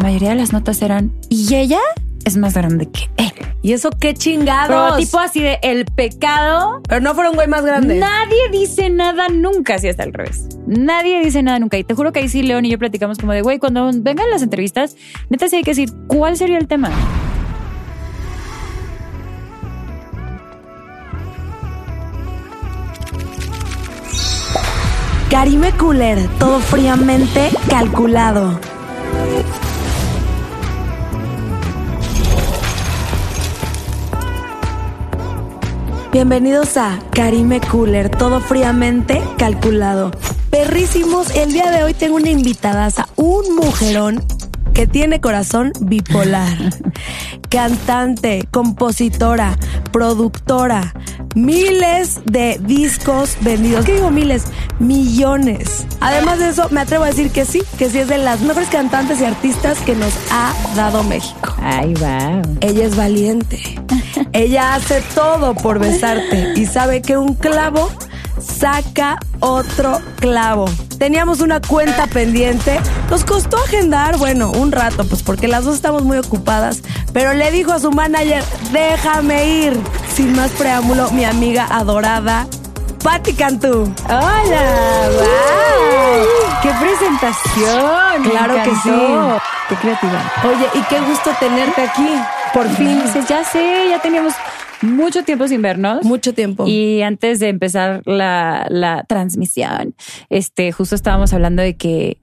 mayoría de las notas eran, ¿y ella? Es más grande que él. ¿Y eso qué chingados? Pero tipo así de el pecado. Pero no fueron güey más grandes. Nadie dice nada nunca, así hasta al revés. Nadie dice nada nunca. Y te juro que ahí sí León y yo platicamos como de, güey, cuando vengan las entrevistas, neta sí hay que decir, ¿cuál sería el tema? Karime Cooler, todo fríamente calculado. Bienvenidos a Karime Cooler, todo fríamente calculado. Perrísimos, el día de hoy tengo una invitada, un mujerón que tiene corazón bipolar. Cantante, compositora, productora, miles de discos vendidos. ¿Qué digo miles? Millones. Además de eso, me atrevo a decir que sí, que sí es de las mejores cantantes y artistas que nos ha dado México. Ay, va. Ella es valiente. Ella hace todo por besarte y sabe que un clavo saca otro clavo. Teníamos una cuenta pendiente. Nos costó agendar, bueno, un rato, pues porque las dos estamos muy ocupadas. Pero le dijo a su manager, déjame ir. Sin más preámbulo, mi amiga adorada, Patti Cantú. Hola, wow. ¡Qué presentación! Claro que sí. Qué creativa. Oye, y qué gusto tenerte aquí. Por fin. ya sé, ya teníamos mucho tiempo sin vernos. Mucho tiempo. Y antes de empezar la, la transmisión, este, justo estábamos hablando de que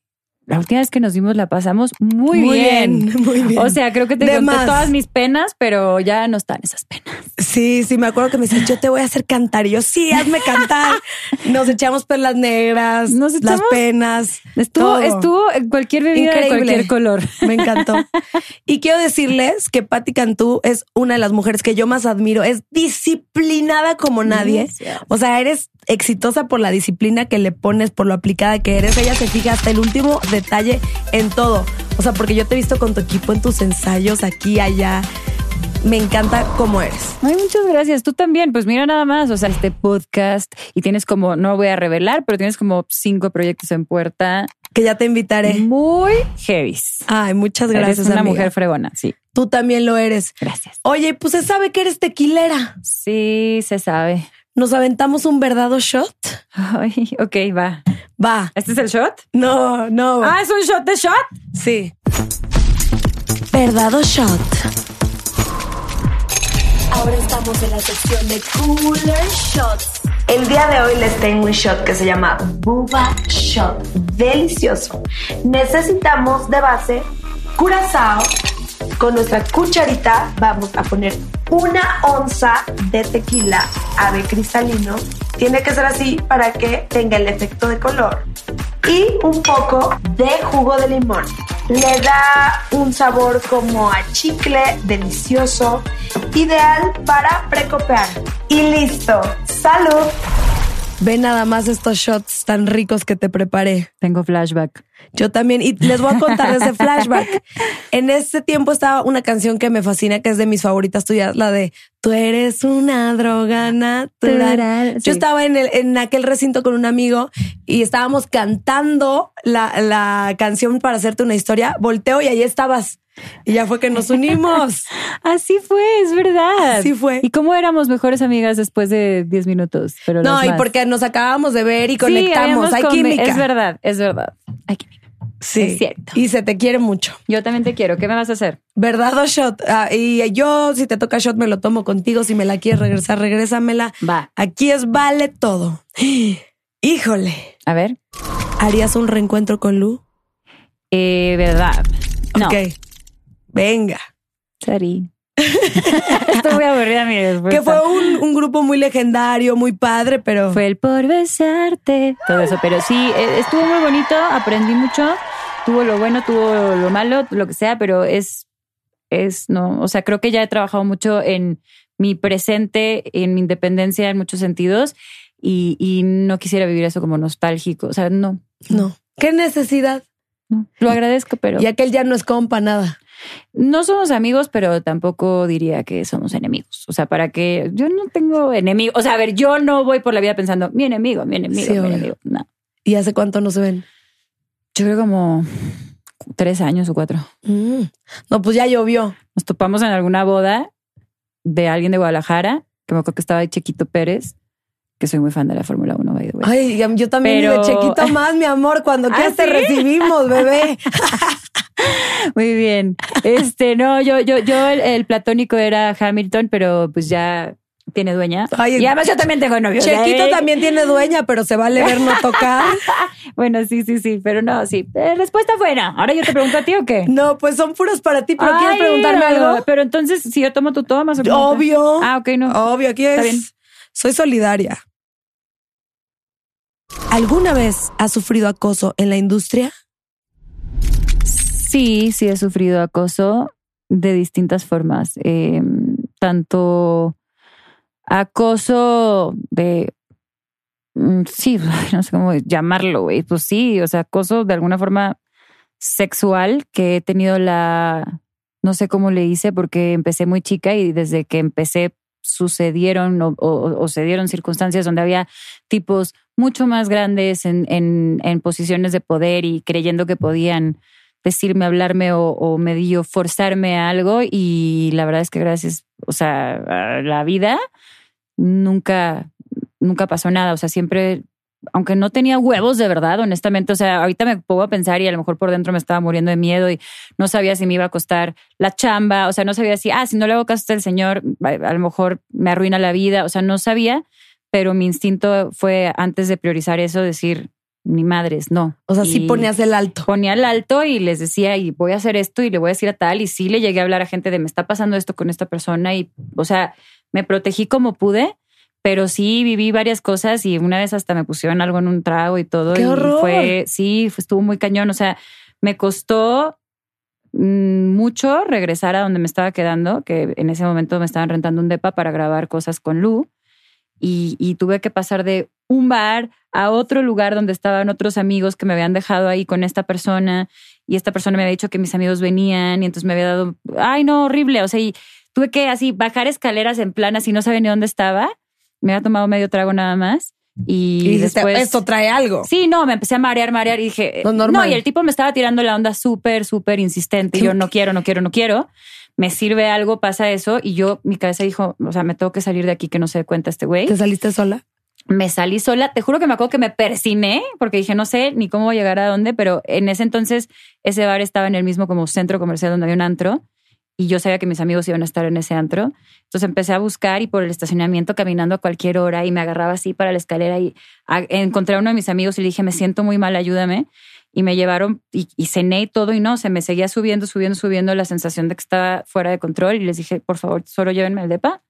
la última vez que nos vimos la pasamos muy, bien. Muy bien. O sea, creo que te conté todas mis penas, pero ya no están esas penas. Sí, sí, me acuerdo que me dice, yo te voy a hacer cantar. Y yo, sí, hazme cantar. Nos echamos perlas negras, nos las penas. Estuvo, estuvo en cualquier bebida de cualquier color. Me encantó. y quiero decirles que Patti Cantú es una de las mujeres que yo más admiro. Es disciplinada como nadie. O sea, eres exitosa por la disciplina que le pones, por lo aplicada que eres. Ella se fija hasta el último detalle en todo. O sea, porque yo te he visto con tu equipo en tus ensayos aquí, allá. Me encanta cómo eres. Ay, muchas gracias. Tú también. Pues mira nada más, o sea, este podcast y tienes como, no voy a revelar, pero tienes como cinco proyectos en puerta. Que ya te invitaré. Muy heavy. Ay, muchas gracias. Eres una mujer fregona, sí. Tú también lo eres. Gracias. Oye, pues se sabe que eres tequilera. Sí, se sabe. ¿Nos aventamos un verdado shot? Ay, ok, va. Va. ¿Este es el shot? No, no. Ah, ¿es un shot de shot? Sí. Verdado shot. Ahora estamos en la sección de Cooler Shots. El día de hoy les tengo un shot que se llama Buba Shot. Delicioso. Necesitamos de base curazao. Con nuestra cucharita vamos a poner una onza de tequila ave cristalino. Tiene que ser así para que tenga el efecto de color. Y un poco de jugo de limón. Le da un sabor como a chicle delicioso, ideal para precopear. Y listo. ¡Salud! Ve nada más estos shots tan ricos que te preparé. Tengo flashback. Yo también, y les voy a contar ese flashback. En ese tiempo estaba una canción que me fascina, que es de mis favoritas tuyas, la de Tú eres una droga natural. Yo estaba en, el, en aquel recinto con un amigo y estábamos cantando la, la canción para hacerte una historia. Volteo y ahí estabas. Y ya fue que nos unimos. Así fue, es verdad. Así fue. ¿Y cómo éramos mejores amigas después de 10 minutos? Pero no, y porque nos acabábamos de ver y conectamos. Hay química. Es verdad, es verdad. Hay química. Sí. Es cierto. Y se te quiere mucho. Yo también te quiero. ¿Qué me vas a hacer? ¿Verdad o shot? Ah, y yo, si te toca shot, me lo tomo contigo. Si me la quieres regresar, regrésamela. Va. Aquí es vale todo. Híjole. A ver. ¿Harías un reencuentro con Lu? Eh, verdad. No. Ok. Venga. Sari. Estoy muy aburrida mi respuesta. Que fue un, un grupo muy legendario, muy padre, pero... Fue el por besarte. Todo eso, pero sí, eh, estuvo muy bonito, aprendí mucho. Tuvo lo bueno, tuvo lo malo, lo que sea, pero es, es, no, o sea, creo que ya he trabajado mucho en mi presente, en mi independencia en muchos sentidos y, y no quisiera vivir eso como nostálgico. O sea, no, No. ¿Qué necesidad? no. Lo agradezco, pero Y aquel ya no es compa, nada. No somos amigos, pero tampoco diría que somos enemigos. O sea, para que yo no tengo enemigos. O sea, a ver, yo no voy por la vida pensando mi enemigo, mi enemigo, Sí, mi obvio. enemigo. No. ¿Y hace cuánto no se ven? Yo creo como tres años o cuatro. Mm. No, pues ya llovió. Nos topamos en alguna boda de alguien de Guadalajara, que me acuerdo que estaba ahí Chiquito Pérez, que soy muy fan de la Fórmula 1, by the way. Ay, yo también Pero- de chiquito más, mi amor. Cuando ¿Ah, quieras te recibimos, bebé. Muy bien. Este, no, yo, yo, yo, el, el platónico era Hamilton, pero pues ya tiene dueña. Ay, y además yo también tengo novio. Chiquito ¿eh? también tiene dueña, pero se vale ver no tocar. Bueno, sí, sí, sí, pero no, sí. Eh, respuesta buena. Ahora yo te pregunto a ti o qué. No, pues son puras para ti, pero ¿quieres preguntarme algo? Pero entonces, si yo tomo, tú tomas. ¿o? Obvio. Ah, ok, no. Obvio, aquí Está es. bien. Soy solidaria. ¿Alguna vez has sufrido acoso en la industria? Sí, sí he sufrido acoso de distintas formas. Eh, tanto acoso de... mm, Sí, no sé cómo llamarlo, güey. Pues sí, o sea, acoso de alguna forma sexual que he tenido la... No sé cómo le hice porque empecé muy chica y desde que empecé sucedieron o, o- o se dieron circunstancias donde había tipos mucho más grandes en, en, en posiciones de poder y creyendo que podían decirme, hablarme o, o medio forzarme a algo. Y la verdad es que gracias, o sea, la vida nunca, nunca pasó nada, o sea, siempre, aunque no tenía huevos de verdad, honestamente, o sea, ahorita me pongo a pensar y a lo mejor por dentro me estaba muriendo de miedo y no sabía si me iba a costar la chamba, o sea, no sabía si, ah, si no le hago caso al señor, a a lo mejor me arruina la vida, o sea, no sabía, pero mi instinto fue antes de priorizar eso, decir, ni madres, no. O sea, sí Y- ponías el alto. ponía el alto y les decía, y voy a hacer esto y le voy a decir a tal. Y sí le llegué a hablar a gente de me está pasando esto con esta persona. Y, o sea, me protegí como pude, pero sí viví varias cosas y una vez hasta me pusieron algo en un trago y todo. ¡Qué y horror! fue, sí, fue- estuvo muy cañón. O sea, me costó mm, mucho regresar a donde me estaba quedando, que en ese momento me estaban rentando un depa para grabar cosas con Lu. Y, y tuve que pasar de un bar a otro lugar donde estaban otros amigos que me habían dejado ahí con esta persona y esta persona me había dicho que mis amigos venían y entonces me había dado, ay no, horrible, o sea, y tuve que así bajar escaleras en plan así no sabía ni dónde estaba, me había tomado medio trago nada más y, Y, dijiste, después... esto trae algo. Sí, no, me empecé a marear, marear y dije, normal. no, y el tipo me estaba tirando la onda súper, súper insistente. Y ¿Qué- yo no quiero, no quiero, no quiero. Me sirve algo, pasa eso. Y yo, mi cabeza dijo, o sea, me tengo que salir de aquí que no se dé cuenta este güey. ¿Te saliste sola? Me salí sola. Te juro que me acuerdo que me persiné porque dije, no sé ni cómo llegar a dónde, pero en ese entonces ese bar estaba en el mismo como centro comercial donde había un antro y yo sabía que mis amigos iban a estar en ese antro. Entonces empecé a buscar y por el estacionamiento caminando a cualquier hora y me agarraba así para la escalera y a- encontré a uno de mis amigos y le dije, me siento muy mal, ayúdame. Y me llevaron y, y cené y todo y no, se me seguía subiendo, subiendo, subiendo la sensación de que estaba fuera de control y les dije, por favor, solo llévenme al depa.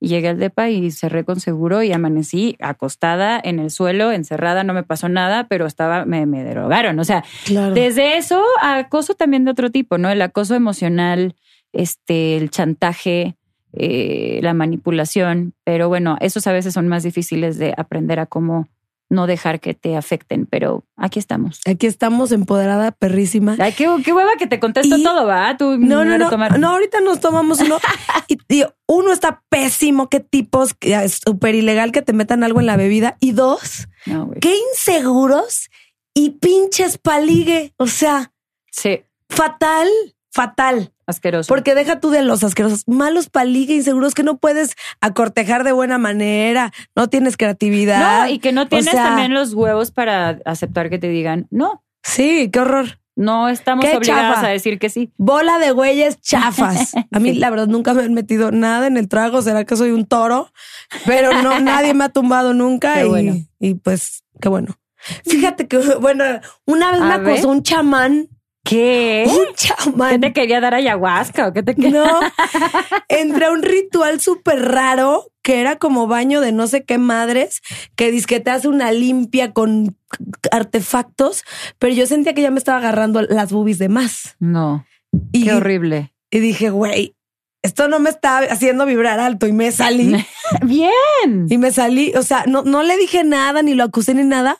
Llegué al depa y cerré con seguro y amanecí acostada en el suelo, encerrada, no me pasó nada, pero estaba, me, me drogaron. O sea, Claro. desde eso, a acoso también de otro tipo, ¿no? El acoso emocional, este, el chantaje, eh, la manipulación. Pero bueno, esos a veces son más difíciles de aprender a cómo no dejar que te afecten. Pero aquí estamos. Aquí estamos empoderada, perrísima. Ay, qué, qué hueva que te contesto Y- todo, ¿va? Tú No, no, no. tomar- No, ahorita nos tomamos uno. y, uno está pésimo. Qué tipos, es súper ilegal que te metan algo en la bebida. Y dos, No, qué inseguros y pinches paligue. O sea, Sí, fatal, fatal. asqueroso. Porque deja tú de los asquerosos, malos paligue, inseguros que no puedes acortejar de buena manera, no tienes creatividad. No, y que no O tienes sea, también los huevos para aceptar que te digan, no, Sí, qué horror. no estamos Qué obligados chafa. a decir que sí. Bola de güeyes chafas. A mí, Sí. la verdad, nunca me han metido nada en el trago. Será que soy un toro, pero no, nadie me ha tumbado nunca. Qué y, bueno. y pues, qué bueno. Fíjate que, bueno, una vez A me acosó un chamán ¿Qué? Un ¿Qué chamán. te quería dar ayahuasca o qué te quería? No, entré a un ritual súper raro que era como baño de no sé qué madres, que dice que te hace una limpia con artefactos, pero yo sentía que ya me estaba agarrando las boobies de más. No, Y, qué horrible. y dije, güey, esto no me está haciendo vibrar alto y me salí. Bien. Y me salí, o sea, no, no le dije nada, ni lo acusé ni nada,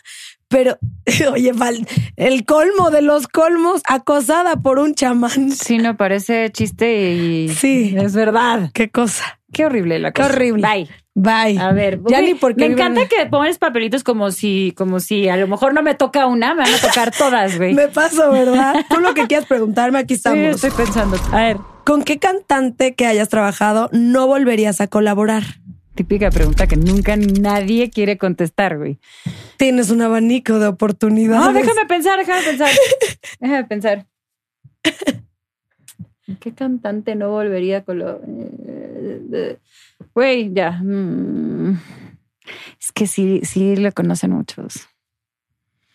pero oye, Val, el colmo de los colmos, acosada por un chamán. Sí, no parece chiste y Sí. es verdad. Qué cosa. Qué horrible la Qué cosa. horrible. Bye. Bye. A ver, ya ni porque me viven- encanta que pones papelitos como si, como si a lo mejor no me toca una, me van a tocar todas, güey. Me paso, ¿verdad? Tú lo que quieras preguntarme, aquí Sí, estamos. estoy pensando. A ver, ¿Con qué cantante que hayas trabajado no volverías a colaborar? Típica pregunta que nunca nadie quiere contestar, güey. Tienes un abanico de oportunidades. No, déjame pensar, déjame pensar. déjame pensar. ¿Qué cantante no volvería con lo... Güey, ya. mm. Es que sí, sí lo conocen muchos.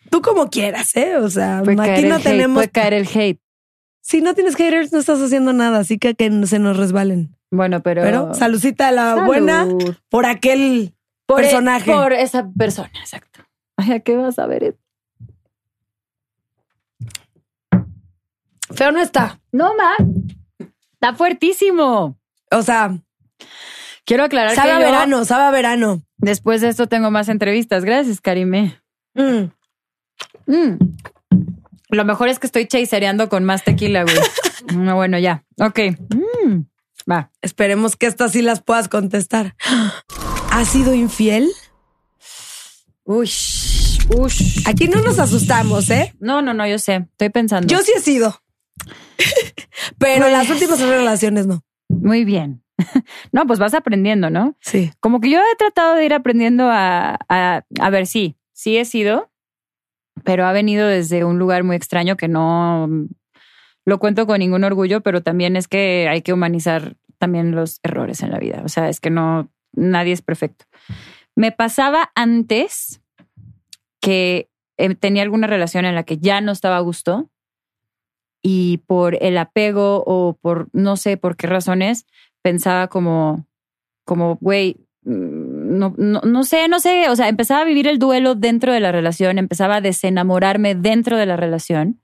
Tú como quieras, ¿eh? O sea, aquí no hate, tenemos. puede caer el hate. Si no tienes haters, no estás haciendo nada, así que que se nos resbalen. Bueno, pero... Pero saludcita a la Salud. buena por aquel Por e- personaje. por esa persona, exacto. Ay, ¿a qué vas a ver? Feo no está. No, ma. Está fuertísimo. O sea, Quiero aclarar sabe que yo, verano, sabe verano. después de esto tengo más entrevistas. Gracias, Karime. Mm. Mm. Lo mejor es que estoy chasereando con más tequila, güey. No, bueno, ya. Ok. Mm. Va. Esperemos que estas sí las puedas contestar. ¿Has sido infiel? Ush. Ush. Aquí no nos asustamos, ¿eh? No, no, no, yo sé. Estoy pensando. Yo sí he sido. Pero Pues- las últimas relaciones no. Muy bien. No, pues vas aprendiendo, ¿no? Sí. Como que yo he tratado de ir aprendiendo a, a, a ver, sí, sí he sido, pero ha venido desde un lugar muy extraño que no lo cuento con ningún orgullo, pero también es que hay que humanizar también los errores en la vida. O sea, es que no, nadie es perfecto. Me pasaba antes que eh, tenía alguna relación en la que ya no estaba a gusto y por el apego o por no sé por qué razones pensaba como, como, güey, mm, no, no, no sé, no sé, o sea, empezaba a vivir el duelo dentro de la relación, empezaba a desenamorarme dentro de la relación.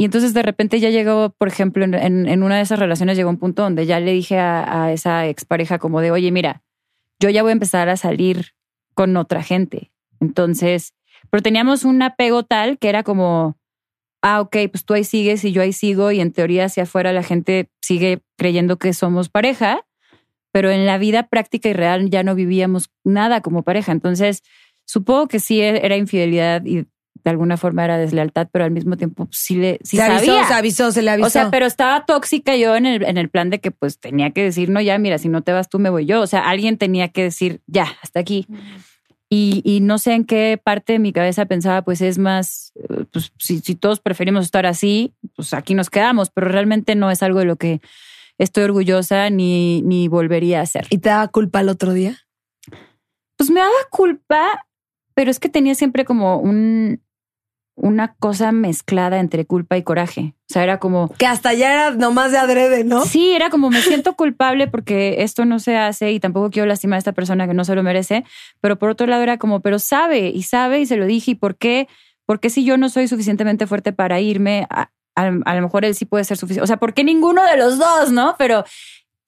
Y entonces de repente ya llegó, por ejemplo, en, una de esas relaciones llegó un punto donde ya le dije a, a esa expareja como de, oye, mira, yo ya voy a empezar a salir con otra gente. Entonces, pero teníamos un apego tal que era como, ah, ok, pues tú ahí sigues y yo ahí sigo y en teoría hacia afuera la gente sigue creyendo que somos pareja, pero en la vida práctica y real ya no vivíamos nada como pareja. Entonces, supongo que sí e-, era infidelidad y de alguna forma era deslealtad, pero al mismo tiempo sí le sí se avisó, sabía. se avisó, se le avisó. O sea, pero estaba tóxica yo en el, en el plan de que pues tenía que decir, no, ya, mira, si no te vas tú, me voy yo. O sea, alguien tenía que decir, ya, hasta aquí. Y, y no sé en qué parte de mi cabeza pensaba, pues es más, eh, pues si, si todos preferimos estar así, pues aquí nos quedamos, pero realmente no es algo de lo que estoy orgullosa ni, ni volvería a hacer. ¿Y te daba culpa el otro día? Pues me daba culpa, pero es que tenía siempre como un, una cosa mezclada entre culpa y coraje. O sea, era como, Que hasta ya era nomás de adrede, ¿no? Sí, era como me siento culpable porque esto no se hace y tampoco quiero lastimar a esta persona que no se lo merece. Pero por otro lado era como, pero sabe y sabe y se lo dije. ¿Y por qué? Porque si yo no soy suficientemente fuerte para irme, a, a- a lo mejor él sí puede ser suficiente. O sea, ¿por qué ninguno de los dos, no? Pero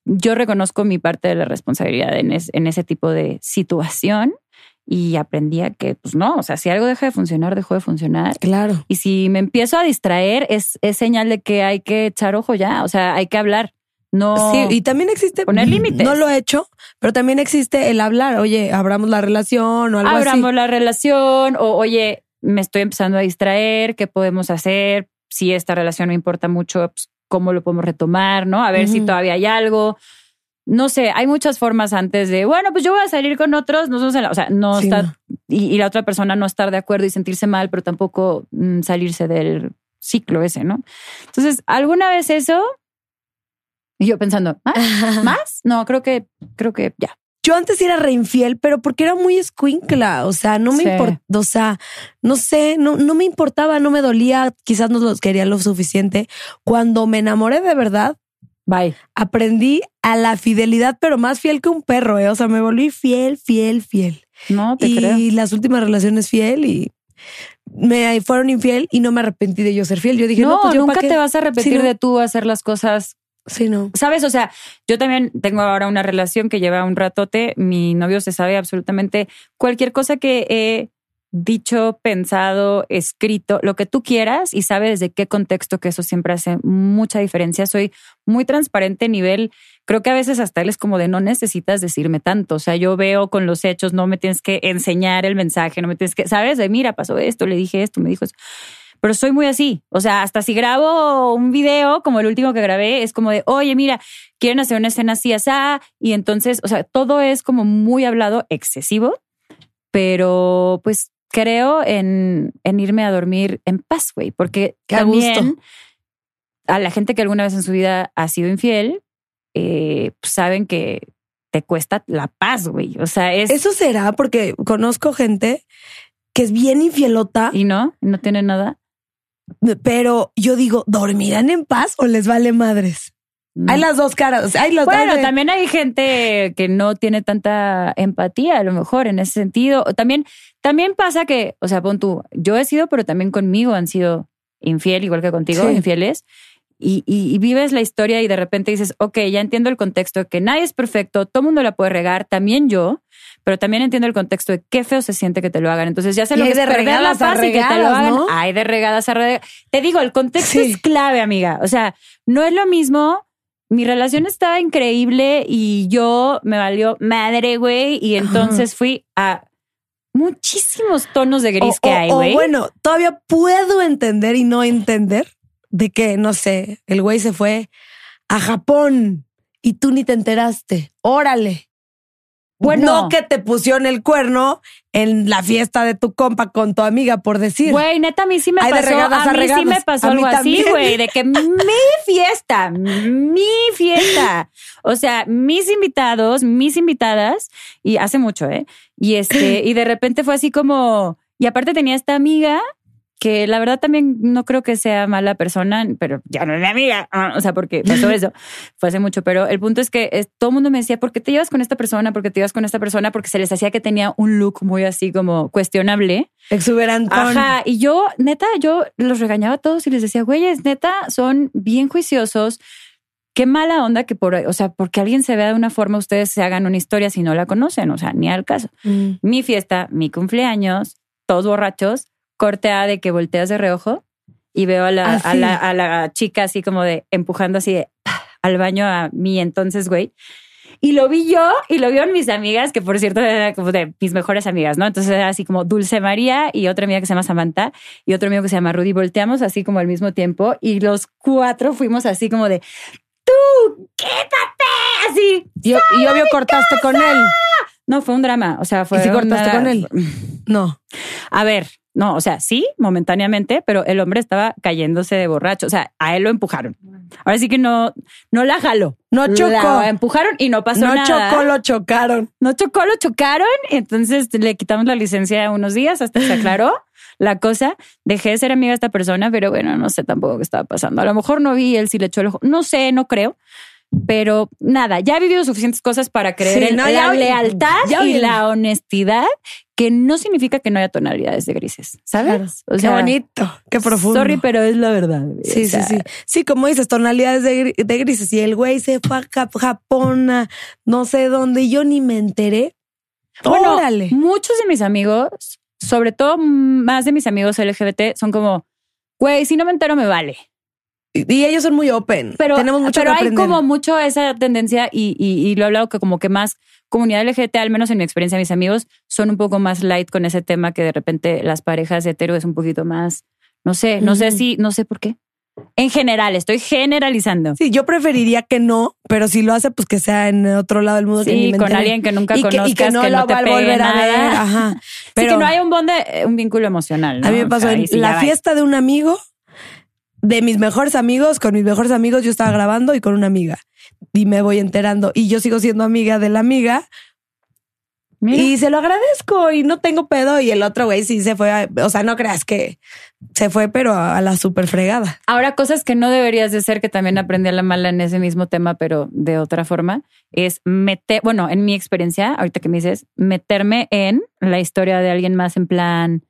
yo reconozco mi parte de la responsabilidad en, es- en ese tipo de situación y aprendí a que, pues no, o sea, si algo deja de funcionar, dejó de funcionar. Claro. Y si me empiezo a distraer, es, es señal de que hay que echar ojo ya. O sea, hay que hablar. No. Sí, y también existe Poner límites. No lo he hecho, pero también existe el hablar. Oye, abramos la relación o algo abramos así. la relación. O, oye, me estoy empezando a distraer. ¿Qué podemos hacer? Si esta relación me importa mucho, pues, ¿cómo lo podemos retomar? ¿No? A ver si todavía hay algo. No sé, hay muchas formas antes de, bueno, pues yo voy a salir con otros, nosotros, la- o sea, no Sí, estar, no. Y, y la otra persona no estar de acuerdo y sentirse mal, pero tampoco mm, salirse del ciclo ese, ¿no? Entonces, alguna vez eso, y yo pensando, ¿más? ¿Más? No, creo que, creo que ya. yo antes era reinfiel, pero porque era muy escuincla. O sea, no me Sí. importa, o sea, no sé, no, no me importaba, no me dolía, quizás no los quería lo suficiente. Cuando me enamoré de verdad, Bye. aprendí a la fidelidad, pero más fiel que un perro, ¿eh? O sea, me volví fiel, fiel, fiel. No, te y creo. las últimas relaciones fiel y me fueron infiel y no me arrepentí de yo ser fiel. Yo dije, no, No, pues yo nunca te vas a Sí, no. de tú hacer las cosas Sí, no. ¿Sabes? O sea, yo también tengo ahora una relación que lleva un ratote. Mi novio se sabe absolutamente cualquier cosa que he dicho, pensado, escrito, lo que tú quieras y sabe desde qué contexto, que eso siempre hace mucha diferencia. Soy muy transparente a nivel, creo que a veces hasta él es como de no necesitas decirme tanto. O sea, yo veo con los hechos, no me tienes que enseñar el mensaje, no me tienes que, ¿sabes? De mira, pasó esto, le dije esto, me dijo eso pero soy muy así. O sea, hasta si grabo un video como el último que grabé, es como de, oye, mira, quieren hacer una escena así, así. Y entonces, o sea, todo es como muy hablado, excesivo, pero pues creo en, en irme a dormir en paz, güey, porque Qué a también gusto. a la gente que alguna vez en su vida ha sido infiel, eh, pues saben que te cuesta la paz, güey. O sea, es... Eso será porque conozco gente que es bien infielota, y no, no tiene nada. pero yo digo, ¿dormirán en paz o les vale madres? Hay las dos caras. Hay los Bueno, hay de- también hay gente que no tiene tanta empatía, a lo mejor en ese sentido. También, también pasa que, o sea, pon tú, yo he sido, pero también conmigo han sido infiel, igual que contigo, Sí. infieles. Y, y- y vives la historia y de repente dices, ok, ya entiendo el contexto, que nadie es perfecto, todo mundo la puede regar, también yo, pero también entiendo el contexto de qué feo se siente que te lo hagan. Entonces ya sé Y lo que es de perder la regadas y que te lo regadas, hagan. ¿no? Hay de regadas a regadas. Te digo, el contexto Sí. es clave, amiga. O sea, no es lo mismo. Mi relación estaba increíble y yo me valió madre, güey. Y entonces fui a muchísimos tonos de gris o, que hay, güey. bueno, todavía puedo entender y no entender de que, no sé, el güey se fue a Japón y tú ni te enteraste. Órale. Bueno. no que te pusieron el cuerno en la fiesta de tu compa con tu amiga, por decir. Güey, neta, a mí sí me Hay pasó. regadas a mí sí me pasó algo así, güey, de que mi fiesta, mi fiesta. O sea, mis invitados, mis invitadas, y hace mucho, ¿eh? Y este, y de repente fue así como. Y aparte tenía esta amiga que la verdad también no creo que sea mala persona, pero ya no es mi amiga. Ah, O sea, porque pasó eso. Fue hace mucho, pero el punto es que es- todo el mundo me decía, ¿por qué te llevas con esta persona? ¿Por qué te llevas con esta persona? Porque se les hacía que tenía un look muy así como cuestionable. Exuberantón. Ajá, y yo, neta, yo los regañaba a todos y les decía, güeyes, neta, son bien juiciosos. Qué mala onda que por, o sea, porque alguien se vea de una forma, ustedes se hagan una historia si no la conocen, o sea, ni al caso. Mm. Mi fiesta, mi cumpleaños, todos borrachos, corte A de que volteas de reojo y veo a la, Así. a la, a la chica así como de empujando así de, al baño a mí entonces, güey. Y lo vi yo y lo vieron mis amigas, que por cierto era como de mis mejores amigas, ¿no? Entonces era así como Dulce María y otra amiga que se llama Samantha y otro amigo que se llama Rudy. Volteamos así como al mismo tiempo y los cuatro fuimos así como de, tú, quítate, así. Y, y obvio cortaste con él. No, fue un drama, o sea, fue si cortaste con él? No. A ver, no, o sea, sí, momentáneamente, pero el hombre estaba cayéndose de borracho. O sea, a él lo empujaron. Ahora sí que no, no la jaló. No chocó. La empujaron y no pasó No nada. chocó, lo chocaron. No chocó, lo chocaron. Y entonces le quitamos la licencia unos días hasta que se aclaró la cosa. Dejé de ser amiga de esta persona, pero bueno, no sé tampoco qué estaba pasando. A lo mejor no vi él si le echó el ojo. No sé, no creo. Pero nada, ya he vivido suficientes cosas para creer Sí, en no, la ya- lealtad ya y la honestidad, que no significa que no haya tonalidades de grises, ¿sabes? Qué bonito, qué profundo. Sorry, pero es la verdad. Sí, O sea, sí, sí. Sí, como dices, tonalidades de, de grises. Y el güey se fue a Japón, a no sé dónde, y yo ni me enteré. Bueno, Órale. muchos de mis amigos, sobre todo más de mis amigos LGBT, son como, güey, si no me entero me vale. Y ellos son muy open. Pero, Tenemos mucho pero que hay aprender. como mucho esa tendencia y, y, y lo he hablado que como que más comunidad LGBT, al menos en mi experiencia, mis amigos son un poco más light con ese tema que de repente las parejas hetero es un poquito más, no sé, no sé si, no sé por qué. En general, estoy generalizando. Sí, yo preferiría que no, pero si lo hace, pues que sea en otro lado del mundo. que Sí, me con alguien que nunca y que, y que no que lo te va a volver a ver. nada. Ajá. Sí, Pero que no hay un bonde, un vínculo emocional. ¿no? a mí me O pasó sea, en la fiesta de un amigo, de mis mejores amigos, con mis mejores amigos, yo estaba grabando y con una amiga. Y me voy enterando. Y yo sigo siendo amiga de la amiga Y se lo agradezco y no tengo pedo. Y el otro güey sí se fue, a- o sea, no creas que se fue, pero a la super fregada. Ahora, cosas que no deberías de hacer, que también aprendí a la mala en ese mismo tema, pero de otra forma, es meter, bueno, en mi experiencia, ahorita que me dices, meterme en la historia de alguien más en plan.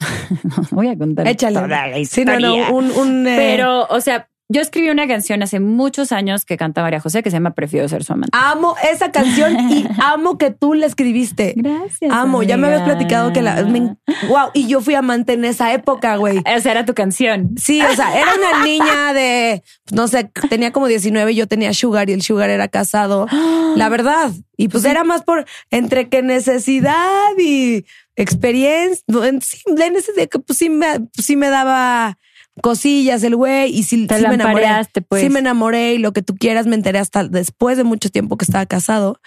Voy a contar Échale. toda la Sí, no, no, un, un, eh, Pero, o sea, yo escribí una canción hace muchos años que canta María José que se llama Prefiero ser su amante. amo esa canción y amo que tú la escribiste. Gracias. Amo, ya me habías platicado que la. wow, y yo fui amante en esa época, güey. Esa era tu canción. Sí, o sea, era una niña de, no sé, tenía como 19 y yo tenía Sugar y el Sugar era casado. La verdad. Y pues era más por entre que necesidad y experiencia. no, en- Sí, la necesidad que pues sí me, pues, sí me daba cosillas el güey y sí, Te sí me enamoré. pues. Sí me enamoré y lo que tú quieras me enteré hasta después de mucho tiempo que estaba casado.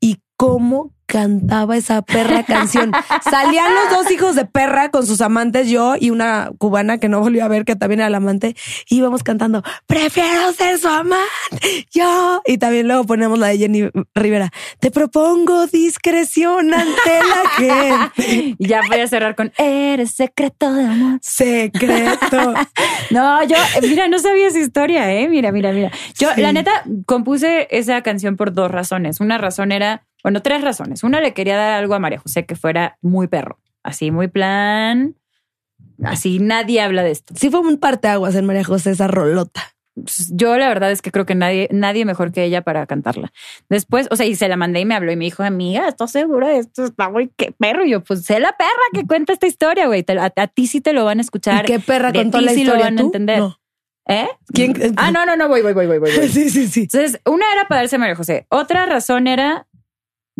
Y cómo cantaba esa perra canción. Salían los dos hijos de perra con sus amantes, yo y una cubana que no volvió a ver, que también era la amante. Íbamos cantando, prefiero ser su amante, yo. Y también luego ponemos la de Jenny Rivera. Te propongo discreción ante la gente. Y ya voy a cerrar con Eres secreto de amor. Secreto. No, yo, mira, no sabía esa historia, eh. Mira, mira, mira. Yo, Sí. la neta, compuse esa canción por dos razones. Una razón era, bueno, tres razones. Una, le quería dar algo a María José que fuera muy perro. Así, muy plan. Así, nadie habla de esto. Sí fue un parteaguas en María José esa rolota. Pues, Yo la verdad es que creo que nadie, nadie mejor que ella para cantarla. Después, o sea, y se la mandé y me habló y me dijo, amiga, ¿estás segura de esto? Está muy qué perro. Y yo, pues sé la perra que cuenta esta historia, güey. A, a ti sí te lo van a escuchar. ¿Y qué perra De contó ti la sí lo historia? van a entender. No. ¿Eh? ¿Quién? Ah, no, no, no, voy, voy, voy, voy. voy. Sí, sí, sí. Entonces, una era para darse a María José. Otra razón era,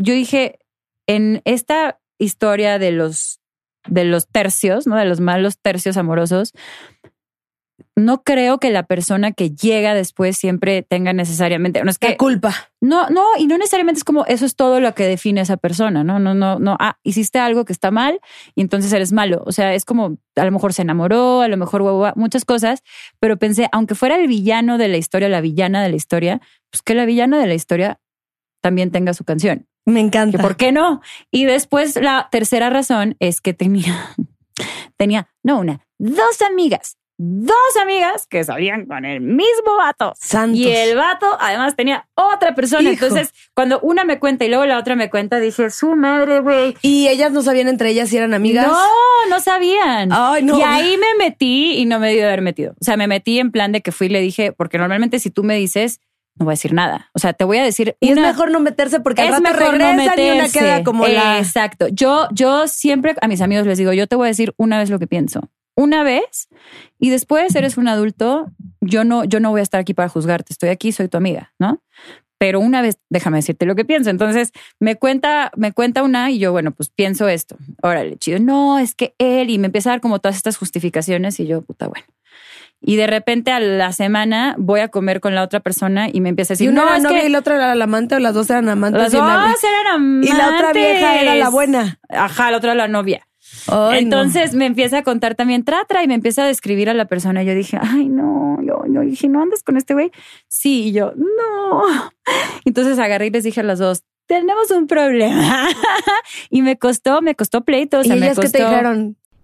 yo dije, en esta historia de los, de los tercios, ¿no? De los malos tercios amorosos, no creo que la persona que llega después siempre tenga necesariamente, no es La que, culpa. no, no, y no necesariamente es como eso es todo lo que define a esa persona, no, no, no, no, ah, hiciste algo que está mal y entonces eres malo. O sea, es como a lo mejor se enamoró, a lo mejor guau, muchas cosas, pero pensé, aunque fuera el villano de la historia, la villana de la historia, pues que la villana de la historia también tenga su canción. Me encanta. por qué no? Y después la tercera razón es que tenía, tenía, no una, dos amigas, dos amigas que salían con el mismo vato. Santos. Y el vato además tenía otra persona. Hijo. Entonces, cuando una me cuenta y luego la otra me cuenta, dije, su madre, güey. Y ellas no sabían entre ellas si eran amigas. No, no sabían. Ay, no. Y ahí me metí y no me dio de haber metido. O sea, me metí en plan de que fui y le dije, porque normalmente si tú me dices, no voy a decir nada. O sea, te voy a decir. Y una- es mejor no meterse porque al es rato mejor no regresan y una meterse. queda como la. Exacto. Yo, yo siempre a mis amigos les digo, yo te voy a decir una vez lo que pienso. Una vez y después eres un adulto. Yo no, yo no voy a estar aquí para juzgarte. Estoy aquí, soy tu amiga, ¿no? Pero una vez, déjame decirte lo que pienso. Entonces me cuenta, me cuenta una y yo, bueno, pues pienso esto. Órale, chido. No, es que él y me empieza a dar como todas estas justificaciones y yo, puta, bueno. Y de repente a la semana voy a comer con la otra persona y me empieza a Y decir, una no, era es novia que y la otra era la amante o las dos eran amantes. las y, dos eran amantes. y la otra vieja era la buena. Ajá, la otra la novia. Ay, no. Entonces me empieza a contar también tratra y me empieza a describir a la persona. Y yo dije, ay, no, yo, yo dije, ¿no andas con este güey? Sí, y yo, no. Entonces agarré y les dije a las dos, tenemos un problema. y me costó, me costó pleito. O ¿Y sea, me ellas qué te dijeron?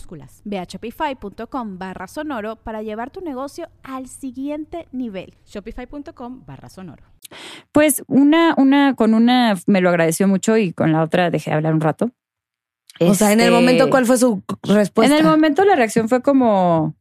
minúsculas. Ve a shopify.com barra sonoro para llevar tu negocio al siguiente nivel. Shopify.com barra sonoro. Pues una, una, con una me lo agradeció mucho y con la otra dejé de hablar un rato. O sea, en el Este, momento, ¿cuál fue su respuesta? En el momento la reacción fue como,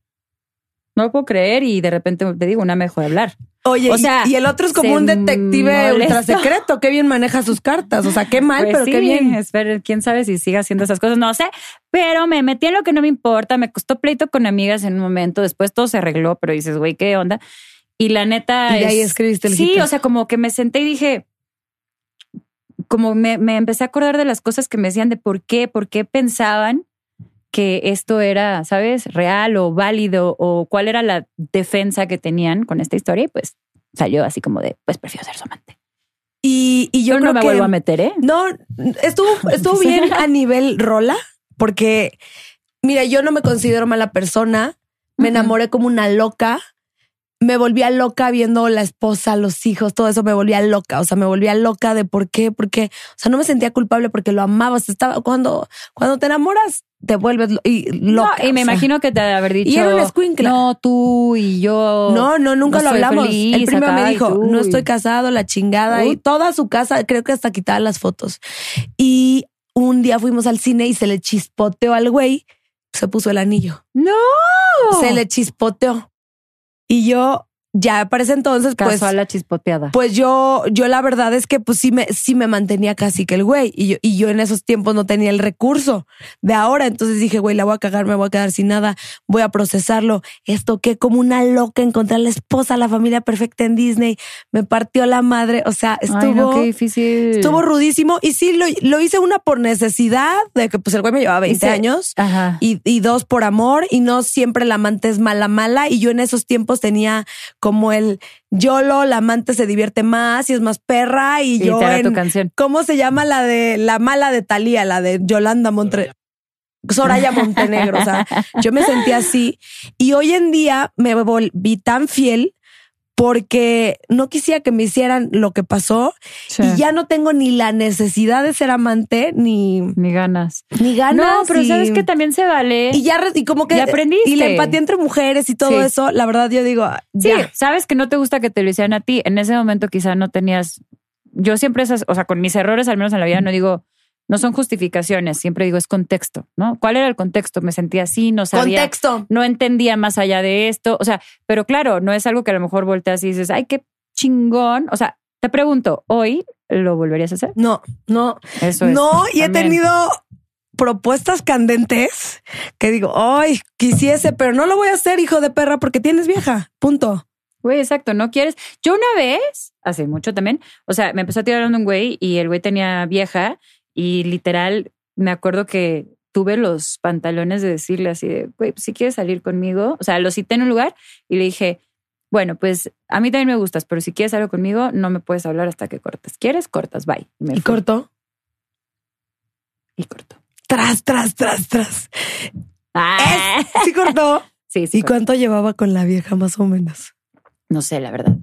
no lo puedo creer y de repente te digo, una me dejó de hablar. Oye, O y- sea, y, el otro es como un detective ultra secreto. Qué bien maneja sus cartas. O sea, qué mal, Pues pero sí, qué bien. espero, quién sabe si siga haciendo esas cosas, no sé, pero me metí en lo que no me importa, me costó pleito con amigas en un momento, después todo se arregló, pero dices, güey, ¿qué onda? Y la neta Y ahí es- escribiste el Sí, o sea, como que me senté y dije, como me, me empecé a acordar de las cosas que me decían de por qué, por qué pensaban que esto era, ¿sabes? Real o válido o cuál era la defensa que tenían con esta historia y pues salió así como de, pues prefiero ser su amante. Y, y yo creo no me que vuelvo a meter, ¿eh? No, estuvo, estuvo bien a nivel rola, porque mira, yo no me considero mala persona. Me enamoré como una loca. Me volvía loca viendo la esposa, los hijos, todo eso me volvía loca. O sea, me volvía loca de por qué, porque, o sea, no me sentía culpable porque lo amaba. O sea, estaba cuando, cuando te enamoras, te vuelves lo- y, loca. No, y me o sea. imagino que te ha de haber dicho. Y era escuincla. No, tú y yo. No, no, nunca no lo hablamos. feliz el primero me dijo, tú, no estoy casado, la chingada. Y toda su casa, creo que hasta quitaba las fotos. Y un día fuimos al cine y se le chispoteó al güey, se puso el anillo. No. Se le chispoteó. Y yo, ya para ese entonces, pues, Casó a la chispoteada. pues yo, yo la verdad es que pues sí me, sí me mantenía casi que el güey. Y yo, y yo en esos tiempos no tenía el recurso de ahora. Entonces dije, güey, la voy a cagar, me voy a quedar sin nada, voy a procesarlo. Esto que como una loca encontré a la esposa, la familia perfecta en Disney. Me partió la madre. O sea, estuvo. Ay, no, qué difícil. Estuvo rudísimo y sí lo, lo hice una por necesidad de que pues el güey me llevaba 20 Hice- años Ajá. y, y dos por amor y no siempre la amante es mala mala y yo en esos tiempos tenía como el YOLO, la amante se divierte más y es más perra y, Y yo tu en, canción. ¿cómo se llama la de la mala de Talía, la de Yolanda Montre Soraya Montenegro, o sea, yo me sentía así y hoy en día me volví tan fiel porque no quisiera que me hicieran lo que pasó Sí. y ya no tengo ni la necesidad de ser amante ni Ni ganas. ni ganas No, pero y- sabes que también se vale. y ya y como que Y aprendiste. y la empatía entre mujeres y todo Sí. eso, la verdad yo digo, Sí, ya. sabes que no te gusta que te lo hicieran a ti. En ese momento quizá no tenías. Yo siempre esas, o sea, con mis errores, al menos en la vida, no digo, no son justificaciones, siempre digo es contexto, ¿no? ¿Cuál era el contexto? Me sentía así, no sabía. Contexto. no entendía más allá de esto. O sea, pero claro, no es algo que a lo mejor volteas y dices, ay, qué chingón. O sea, te pregunto, ¿hoy lo volverías a hacer? No, no, Eso es. no, y he tenido propuestas candentes que digo, ay, quisiese, pero no lo voy a hacer, hijo de perra, porque tienes vieja. Punto. Güey, exacto, no quieres. Yo una vez, hace mucho también, o sea, me empezó a tirar un güey y el güey tenía vieja y literal me acuerdo que tuve los pantalones de decirle así de, güey, si quieres salir conmigo, o sea, lo cité en un lugar y le dije, bueno, pues a mí también me gustas, pero si quieres algo conmigo, no me puedes hablar hasta que cortes. ¿Quieres? Cortas, bye. me Y fui. corto. Y cortó. Tras, tras, tras, tras. Ah. Sí cortó. Sí, sí. ¿Y cortó. cuánto llevaba con la vieja más o menos? No sé, la verdad.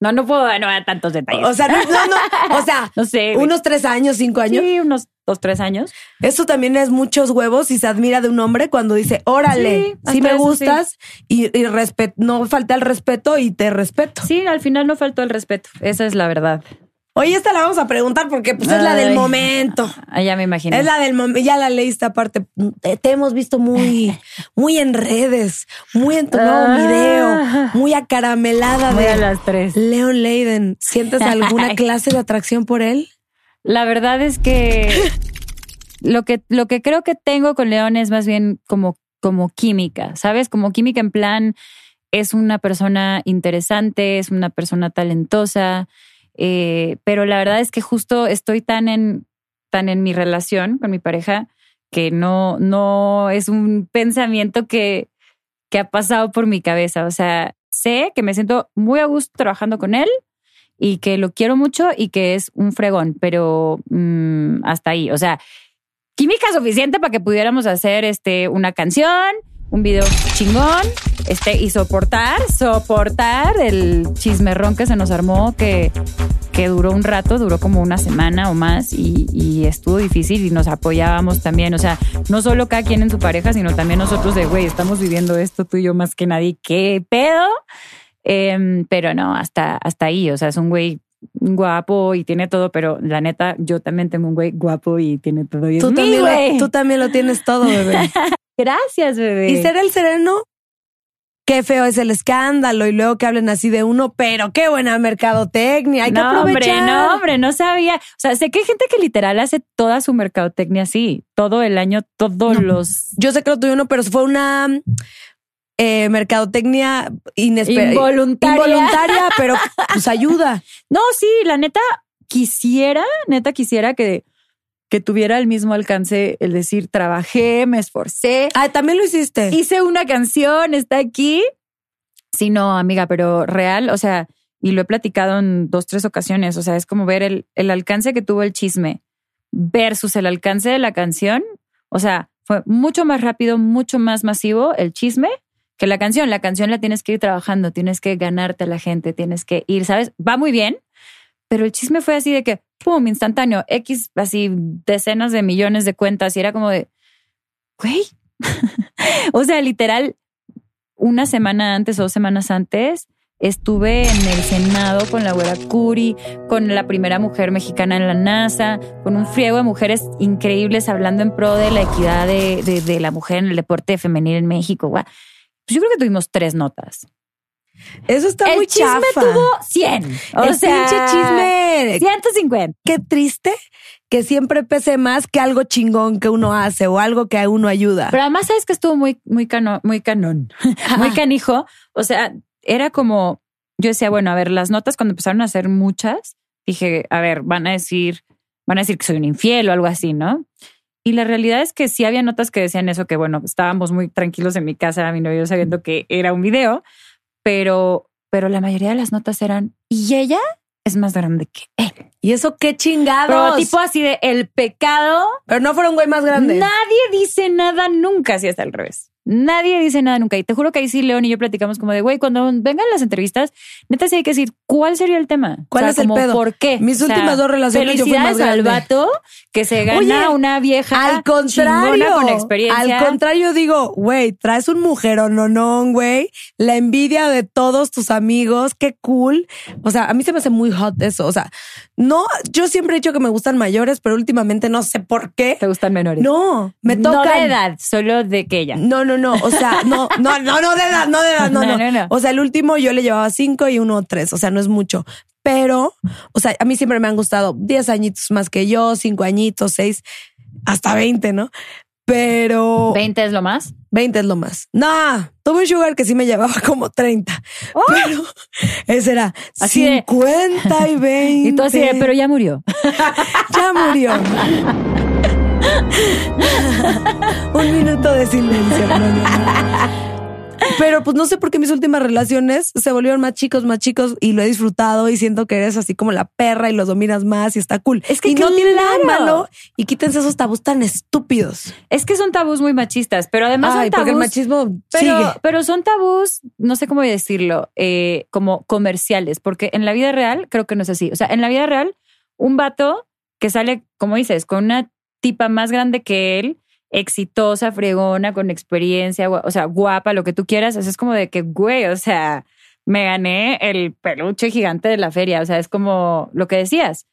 No, no puedo no dar tantos detalles. O sea, no, no, no, o sea, no sé. güey. unos tres años, cinco años. Sí, unos dos, tres años. Eso también es muchos huevos y se admira de un hombre cuando dice, órale, Sí, me eso gustas y, y respet- no falta el respeto y te respeto. Sí, al final no faltó el respeto. Esa es la verdad. Oye, esta la vamos a preguntar porque pues es la del momento. Ah, ya me imagino. Es la del momento. Ya la leíste aparte. Te, te hemos visto muy, muy en redes, muy en tu nuevo Ah. video, muy acaramelada Voy a de las tres. Leon Leiden. ¿Sientes alguna clase de atracción por él? La verdad es que lo que lo que creo que tengo con León es más bien como como química, ¿sabes? Como química en plan es una persona interesante, es una persona talentosa, eh, pero la verdad es que justo estoy tan en tan en mi relación con mi pareja que no no es un pensamiento que que ha pasado por mi cabeza, o sea, sé que me siento muy a gusto trabajando con él y que lo quiero mucho y que es un fregón, pero mm, hasta ahí. O sea, química suficiente para que pudiéramos hacer este, una canción, un video chingón, este, y soportar, soportar el chismerrón que se nos armó, que, que duró un rato, duró como una semana o más, y, y estuvo difícil y nos apoyábamos también. O sea, no solo cada quien en su pareja, sino también nosotros de, güey, estamos viviendo esto tú y yo más que nadie, ¿qué pedo? Em, pero no, hasta, hasta ahí. O sea, es un güey guapo y tiene todo, pero la neta, yo también tengo un güey guapo y tiene todo. Y Tú también, lo, tú también lo tienes todo, bebé. Gracias, bebé. y ser el sereno qué feo es el escándalo y luego que hablen así de uno, pero qué buena mercadotecnia. Hay que no, hombre, aprovechar. no, hombre, no sabía. O sea, sé que hay gente que literal hace toda su mercadotecnia así, todo el año, todos No. los Yo sé que lo tuyo no, pero fue una eh, mercadotecnia inesperada. Involuntaria. Involuntaria, pero pues ayuda. No, sí, la neta quisiera, neta quisiera que, que tuviera el mismo alcance el decir, trabajé, me esforcé, Ah, también lo hiciste. hice una canción, está aquí. Sí, no, amiga, pero real, o sea, y lo he platicado en dos, tres ocasiones, o sea, es como ver el, el alcance que tuvo el chisme versus el alcance de la canción. O sea, fue mucho más rápido, mucho más masivo el chisme que la canción. La canción la tienes que ir trabajando, tienes que ganarte a la gente, tienes que ir, ¿sabes? Va muy bien, pero el chisme fue así de que, pum, instantáneo, X, así decenas de millones de cuentas y era como de, güey, o sea, literal, una semana antes o dos semanas antes, estuve en el Senado con la güera Curi, con la primera mujer mexicana en la NASA, con un friego de mujeres increíbles hablando en pro de la equidad de, de- la mujer en el deporte femenil en México. Pues yo creo que tuvimos tres notas. Eso está el muy chisme chafa. tuvo 100. O el sea, pinche chisme. 150. Qué triste que siempre pese más que algo chingón que uno hace o algo que a uno ayuda. Pero además sabes que estuvo muy, muy, cano- muy canón, muy canijo. O sea, era como, yo decía, bueno, a ver, las notas cuando empezaron a ser muchas, dije, a ver, van a decir, van a decir que soy un infiel o algo así, ¿no? Y la realidad es que sí había notas que decían eso, que bueno, estábamos muy tranquilos en mi casa, mi novio sabiendo que era un video, pero, pero la mayoría de las notas eran, y ella es más grande que él. y eso qué Pero chingados. tipo así de el pecado Pero no fuera un güey más grande. Nadie dice nada nunca si está al revés. Nadie dice nada nunca. Y te juro que ahí sí León y yo platicamos como de, güey, cuando vengan las entrevistas, neta sí hay que decir cuál sería el tema. ¿Cuál O sea, es el pedo? ¿Por qué? Mis O sea, últimas dos relaciones yo fui más felicidades al grande. vato que se gana Oye, una vieja Al contrario, con experiencia. al contrario digo, güey, traes un mujerón, no, no, güey, la envidia de todos tus amigos, qué cool. O sea, a mí se me hace muy hot eso. O sea, no, yo siempre he dicho que me gustan mayores, pero últimamente no sé por qué. ¿Te gustan menores? No, me No tocan. de edad, solo de que ella. No, no, no. O sea, no, no, no, no de edad, no de edad, no, No, no. no, no. O sea, el último yo le llevaba cinco y uno tres. O sea, no es mucho. Pero, o sea, a mí siempre me han gustado diez añitos más que yo, cinco añitos, seis, hasta veinte, ¿no? Pero 20 es lo más. 20 es lo más. No, tuve un sugar que sí me llevaba como 30. Pero ese era ¡Oh! Así de- 50 y 20. Y tú así de, pero ya murió. ya murió. Un minuto de silencio. No, no, no. Pero pues no sé por qué mis últimas relaciones se volvieron más chicos, más chicos y lo he disfrutado y siento que eres así como la perra y los dominas más y está cool. Es que y no tiene nada malo y quítense esos tabús tan estúpidos. Es que son tabús muy machistas, pero además Ay, son tabús. porque el machismo Pero, sigue. pero son tabús, no sé cómo decirlo, eh, como comerciales, porque en la vida real creo que no es así. O sea, en la vida real, un vato que sale, como dices, con una tipa más grande que él, exitosa, fregona, con experiencia, o sea, guapa, lo que tú quieras, eso es como de que, güey, o sea, me gané el peluche gigante de la feria, o sea, es como lo que decías.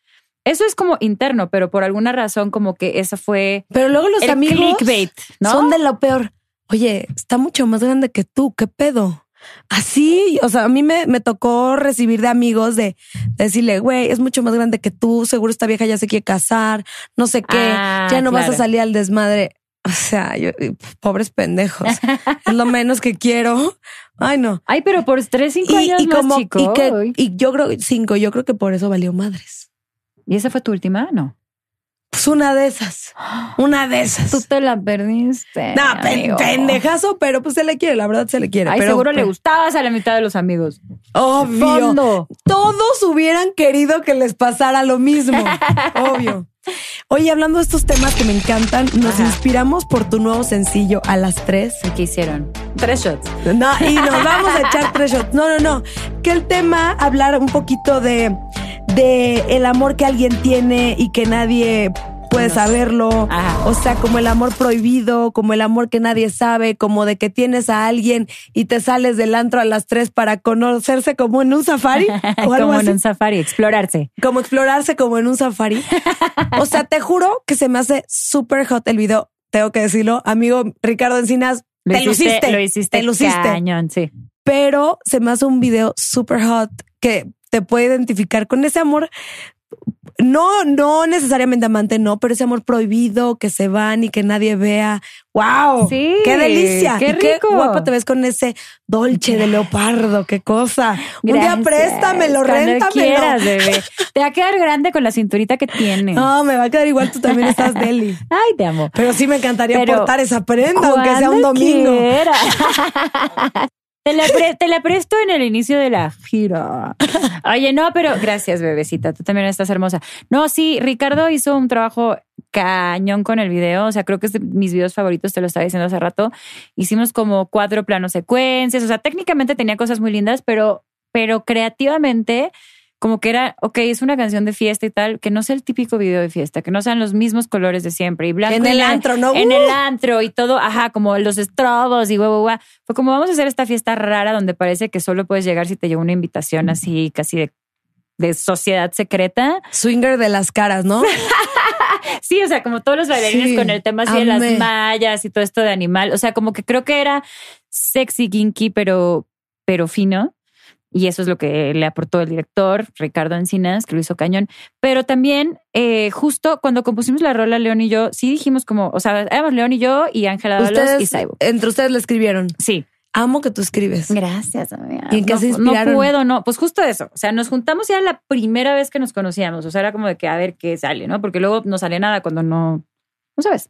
Eso es como interno, pero por alguna razón como que esa fue Pero luego los el amigos clickbait, ¿no? son de lo peor. Oye, está mucho más grande que tú, ¿qué pedo? Así, o sea, a mí me, me tocó recibir de amigos de, de decirle, güey, es mucho más grande que tú, seguro esta vieja ya se quiere casar, no sé qué, Ah, ya no vas a salir al desmadre. O sea, yo, pobres pendejos, es lo menos que quiero. Ay, no. Ay, pero por tres, cinco Y, años y más como, chico. y, que, Uy. y yo creo, cinco, yo creo que por eso valió madres. ¿Y esa fue tu última? No. Pues una de esas, una de esas. Tú te la perdiste. No, amigo. pendejazo, pero pues se le quiere, la verdad se le quiere. Ay, pero, seguro le gustabas a la mitad de los amigos. Obvio. Fondo. Todos hubieran querido que les pasara lo mismo. Obvio. Oye, hablando de estos temas que me encantan, nos Ajá. inspiramos por tu nuevo sencillo a las tres. ¿Qué hicieron? Tres shots. No, y nos vamos a echar tres shots. No, no, no. Que el tema, hablar un poquito de, de el amor que alguien tiene y que nadie puede saberlo. Ajá. O sea, como el amor prohibido, como el amor que nadie sabe, como de que tienes a alguien y te sales del antro a las tres para conocerse como en un safari o algo Como así en un safari, explorarse. como explorarse como en un safari. O sea, te juro que se me hace súper hot el video. Tengo que decirlo, amigo Ricardo Encinas, Lo te hiciste- luciste. Lo hiciste Te luciste. cañón, sí. Pero se me hace un video super hot que te puede identificar con ese amor. No, no necesariamente amante, no, pero ese amor prohibido que se van y que nadie vea. ¡Wow! Sí, ¡Qué delicia! qué rico. guapo te ves con ese dolce de leopardo. ¡Qué cosa! Un día préstamelo, Cuando réntamelo. quieras, bebé. Te va a quedar grande con la cinturita que tienes. No, me va a quedar igual. Tú también estás deli. Ay, te amo. Pero sí me encantaría Pero portar esa prenda, aunque sea un domingo. Te la, te la presto en el inicio de la gira. Oye, no, pero gracias, bebecita. Tú también estás hermosa. No, sí, Ricardo hizo un trabajo cañón con el video. O sea, creo que es de mis videos favoritos, te lo estaba diciendo hace rato. Hicimos como cuatro planos secuencias. O sea, técnicamente tenía cosas muy lindas, pero, pero creativamente, como que era, ok, es una canción de fiesta y tal, que no sea el típico video de fiesta, que no sean los mismos colores de siempre y blanco En el antro, ¿no? En Uh. el antro y todo, ajá, como los estrobos y guau, guau. Fue como vamos a hacer esta fiesta rara donde parece que solo puedes llegar si te llegó una invitación así casi de, de sociedad secreta. Swinger de las caras, ¿no? Sí, o sea, como todos los bailarines Sí, con el tema así de las mallas y todo esto de animal. O sea, como que creo que era sexy, kinky, pero, pero fino. Y eso es lo que le aportó el director, Ricardo Encinas, que lo hizo cañón. Pero también, eh, justo cuando compusimos la rola, León y yo, sí dijimos como, o sea, éramos León y yo y Ángela Dávalos y Saibo. entre ustedes le escribieron. Sí. Amo que tú escribes. Gracias, amiga. ¿Y en qué no, se inspiraron? No puedo, no. Pues justo eso. O sea, nos juntamos y era la primera vez que nos conocíamos. O sea, era como de que a ver qué sale, ¿no? Porque luego no sale nada cuando no, no sabes.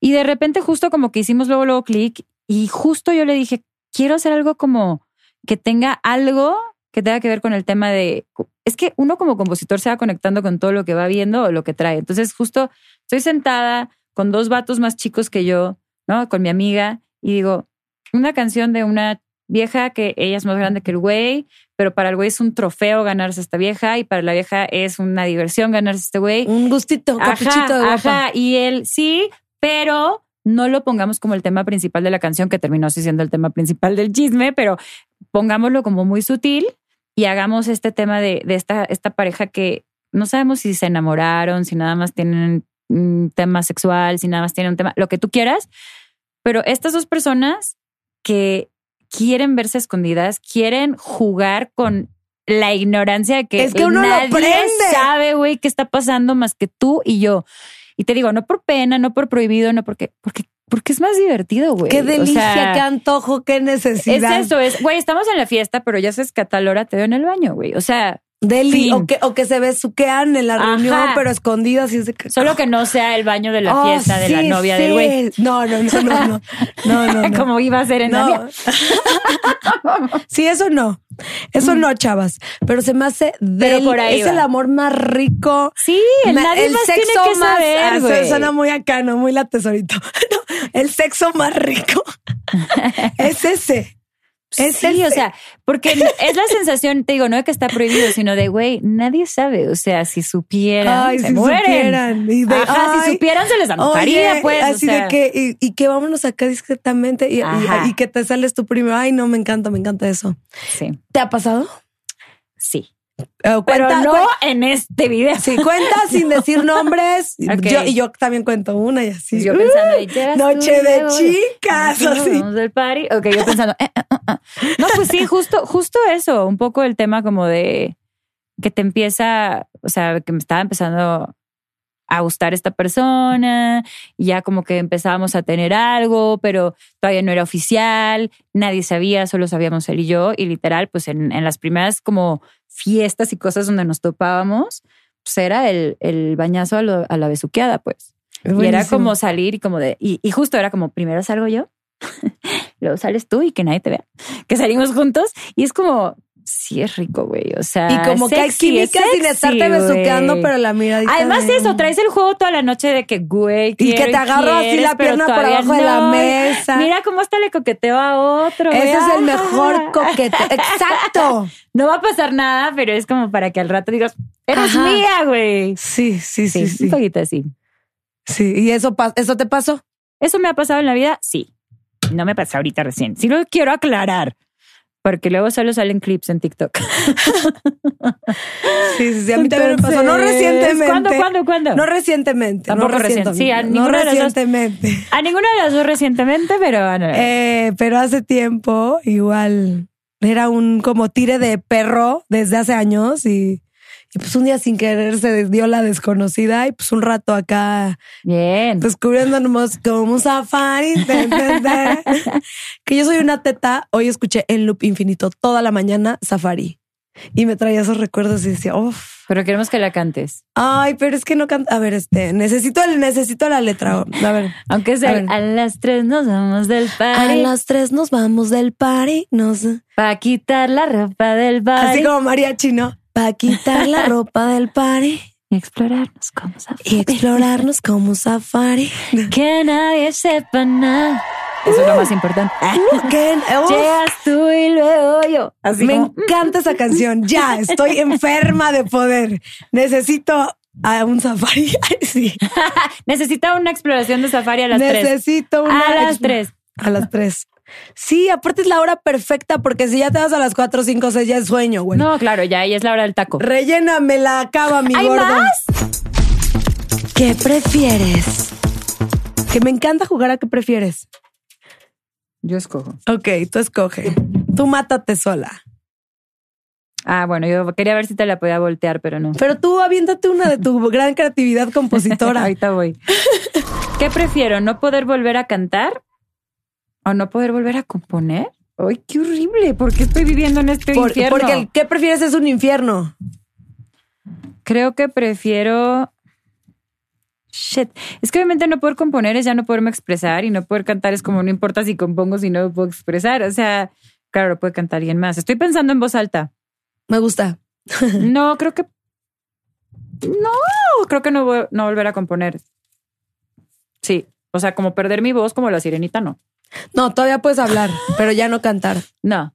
Y de repente justo como que hicimos luego, luego clic y justo yo le dije, quiero hacer algo como que tenga algo que tenga que ver con el tema de... Es que uno como compositor se va conectando con todo lo que va viendo o lo que trae. Entonces justo estoy sentada con dos vatos más chicos que yo, ¿no? Con mi amiga y digo, una canción de una vieja que ella es más grande que el güey, pero para el güey es un trofeo ganarse a esta vieja y para la vieja es una diversión ganarse a este güey. Un gustito, un caprichito de guapa. ajá, y él sí, pero no lo pongamos como el tema principal de la canción, que terminó así siendo el tema principal del chisme, pero pongámoslo como muy sutil y hagamos este tema de, de esta, esta pareja que no sabemos si se enamoraron, si nada más tienen un tema sexual, si nada más tienen un tema, lo que tú quieras, pero estas dos personas que quieren verse escondidas, quieren jugar con la ignorancia de que, Es que uno lo nadie aprende. sabe, güey, qué está pasando más que tú y yo. Y te digo, no por pena, no por prohibido, no porque, porque, porque es más divertido, güey. Qué O delicia, sea, qué antojo, qué Es necesidad. eso, es, güey, estamos en la fiesta, pero ya sabes que a tal hora te veo en el baño, güey. O sea, Deli, o que, o que se besuquean en la Ajá. reunión, pero escondidas y es de que. solo que no sea el baño de la Oh, fiesta de la novia sí. del güey. No, no, no, no, no. No, no, no. Como iba a ser en la sí, eso no. Eso no, chavas. Pero se me hace del, por ahí es va. el amor más rico. Sí, el nadie más tiene que más- saber, ah, güey. Suena muy acá, no muy la tesorito. El sexo más rico es ese. Es sí, o sea, porque es la sensación, te digo, no de que está prohibido, sino de, güey, nadie sabe. O sea, si supieran, Ay, se si mueren. supieran. Y de, Ajá, ay, si supieran, se les antojaría, Oye, pues. o Así sea. de que, y, y que vámonos acá discretamente y, y- Ajá. y que te sales tú primero. Ay, no, me encanta, me encanta eso. Sí, ¿Te ha pasado? sí. Eh, Pero cuenta- no cuen- en este video. Sí, cuenta sin decir nombres. Yo, y yo también cuento una y así. Yo pensando, tú, Noche de chicas, así. vamos del party. Ok, yo pensando, eh. No, pues sí, justo, justo eso, un poco el tema como de que te empieza, o sea, que me estaba empezando a gustar esta persona y ya como que empezábamos a tener algo, pero todavía no era oficial, nadie sabía, solo sabíamos él y yo y literal, pues en, en las primeras como fiestas y cosas donde nos topábamos, pues era el, el bañazo a, lo- a la besuqueada, pues. Y era como salir y como de, y, y justo era como primero salgo yo, luego sales tú y que nadie te vea, que salimos juntos y es como, sí es rico, güey, o sea, Y como que hay sexy, química sin estarte besuqueando, pero la miradita. Además de- eso, traes el juego toda la noche de que, güey, Y que te agarro así la pierna por abajo de la mesa. Mira cómo hasta le coqueteo a otro. Ese es el mejor coquete. Exacto. No va a pasar nada, pero es como para que al rato digas, eres Ajá. mía, güey. Sí, sí, Sí, sí, sí. un poquito así. Sí, y eso, eso te pasó. ¿Eso me ha pasado en la vida? Sí. No me pasa ahorita recién. Sí lo quiero aclarar. porque luego solo salen clips en TikTok. Sí, sí, sí. A mí también me pasó. No recientemente. ¿Cuándo, cuándo, cuándo? No recientemente. Tampoco no recién- sí, a no ninguna de las dos. recientemente. A ninguna de las dos recientemente, pero ah, no. Eh, pero hace tiempo, igual, era un como tire de perro desde hace años y, y pues un día sin querer se dio la desconocida y pues un rato acá bien. descubriéndonos como un safari. de- de- de- que yo soy una teta. Hoy escuché en loop infinito toda la mañana safari y me traía esos recuerdos y decía, uff. pero queremos que la cantes. Ay, pero es que no canta. A ver, este, necesito el, necesito la letra. A ver. Aunque A sea ver. a, las tres nos vamos del A party las tres nos vamos del party, nos para quitar la ropa del party Así como mariachi, ¿no? Para quitar la ropa del party y explorarnos como safari. y explorarnos como safari. Que nadie sepa nada. Eso es lo más importante. Que- uf, Llegas tú y luego yo. Así me como, encanta esa canción. Ya, estoy enferma de poder. Necesito a un safari. Sí. necesita una exploración de safari a las tres. Necesito una. A las tres. A las tres. Sí, aparte es la hora perfecta porque si ya te vas a las cuatro, cinco, seis, ya es sueño, güey. No, claro, ya ahí es la hora del taco. Relléname la acaba, mi ¿Hay gordo. más? ¿Qué prefieres? Que me encanta jugar a qué prefieres. Yo escojo. Ok, tú escoge. Tú mátate sola. Ah, bueno, yo quería ver si te la podía voltear, pero no. Pero tú aviéntate una de tu gran creatividad compositora. Ahorita voy. ¿Qué prefiero? ¿No poder volver a cantar o no poder volver a componer? ¡Ay, qué horrible! ¿Por qué estoy viviendo en este Por- infierno? porque el ¿qué prefieres es un infierno. Creo que prefiero. Shit. Es que obviamente no poder componer es ya no poderme expresar y no poder cantar es como no importa si compongo si no me puedo expresar. O sea, claro, lo puede cantar alguien más. Estoy pensando en voz alta. Me gusta. No, creo que. No, creo que no, voy- no volver a componer. Sí. O sea, como perder mi voz como la sirenita, no. No, todavía puedes hablar, pero ya no cantar. No.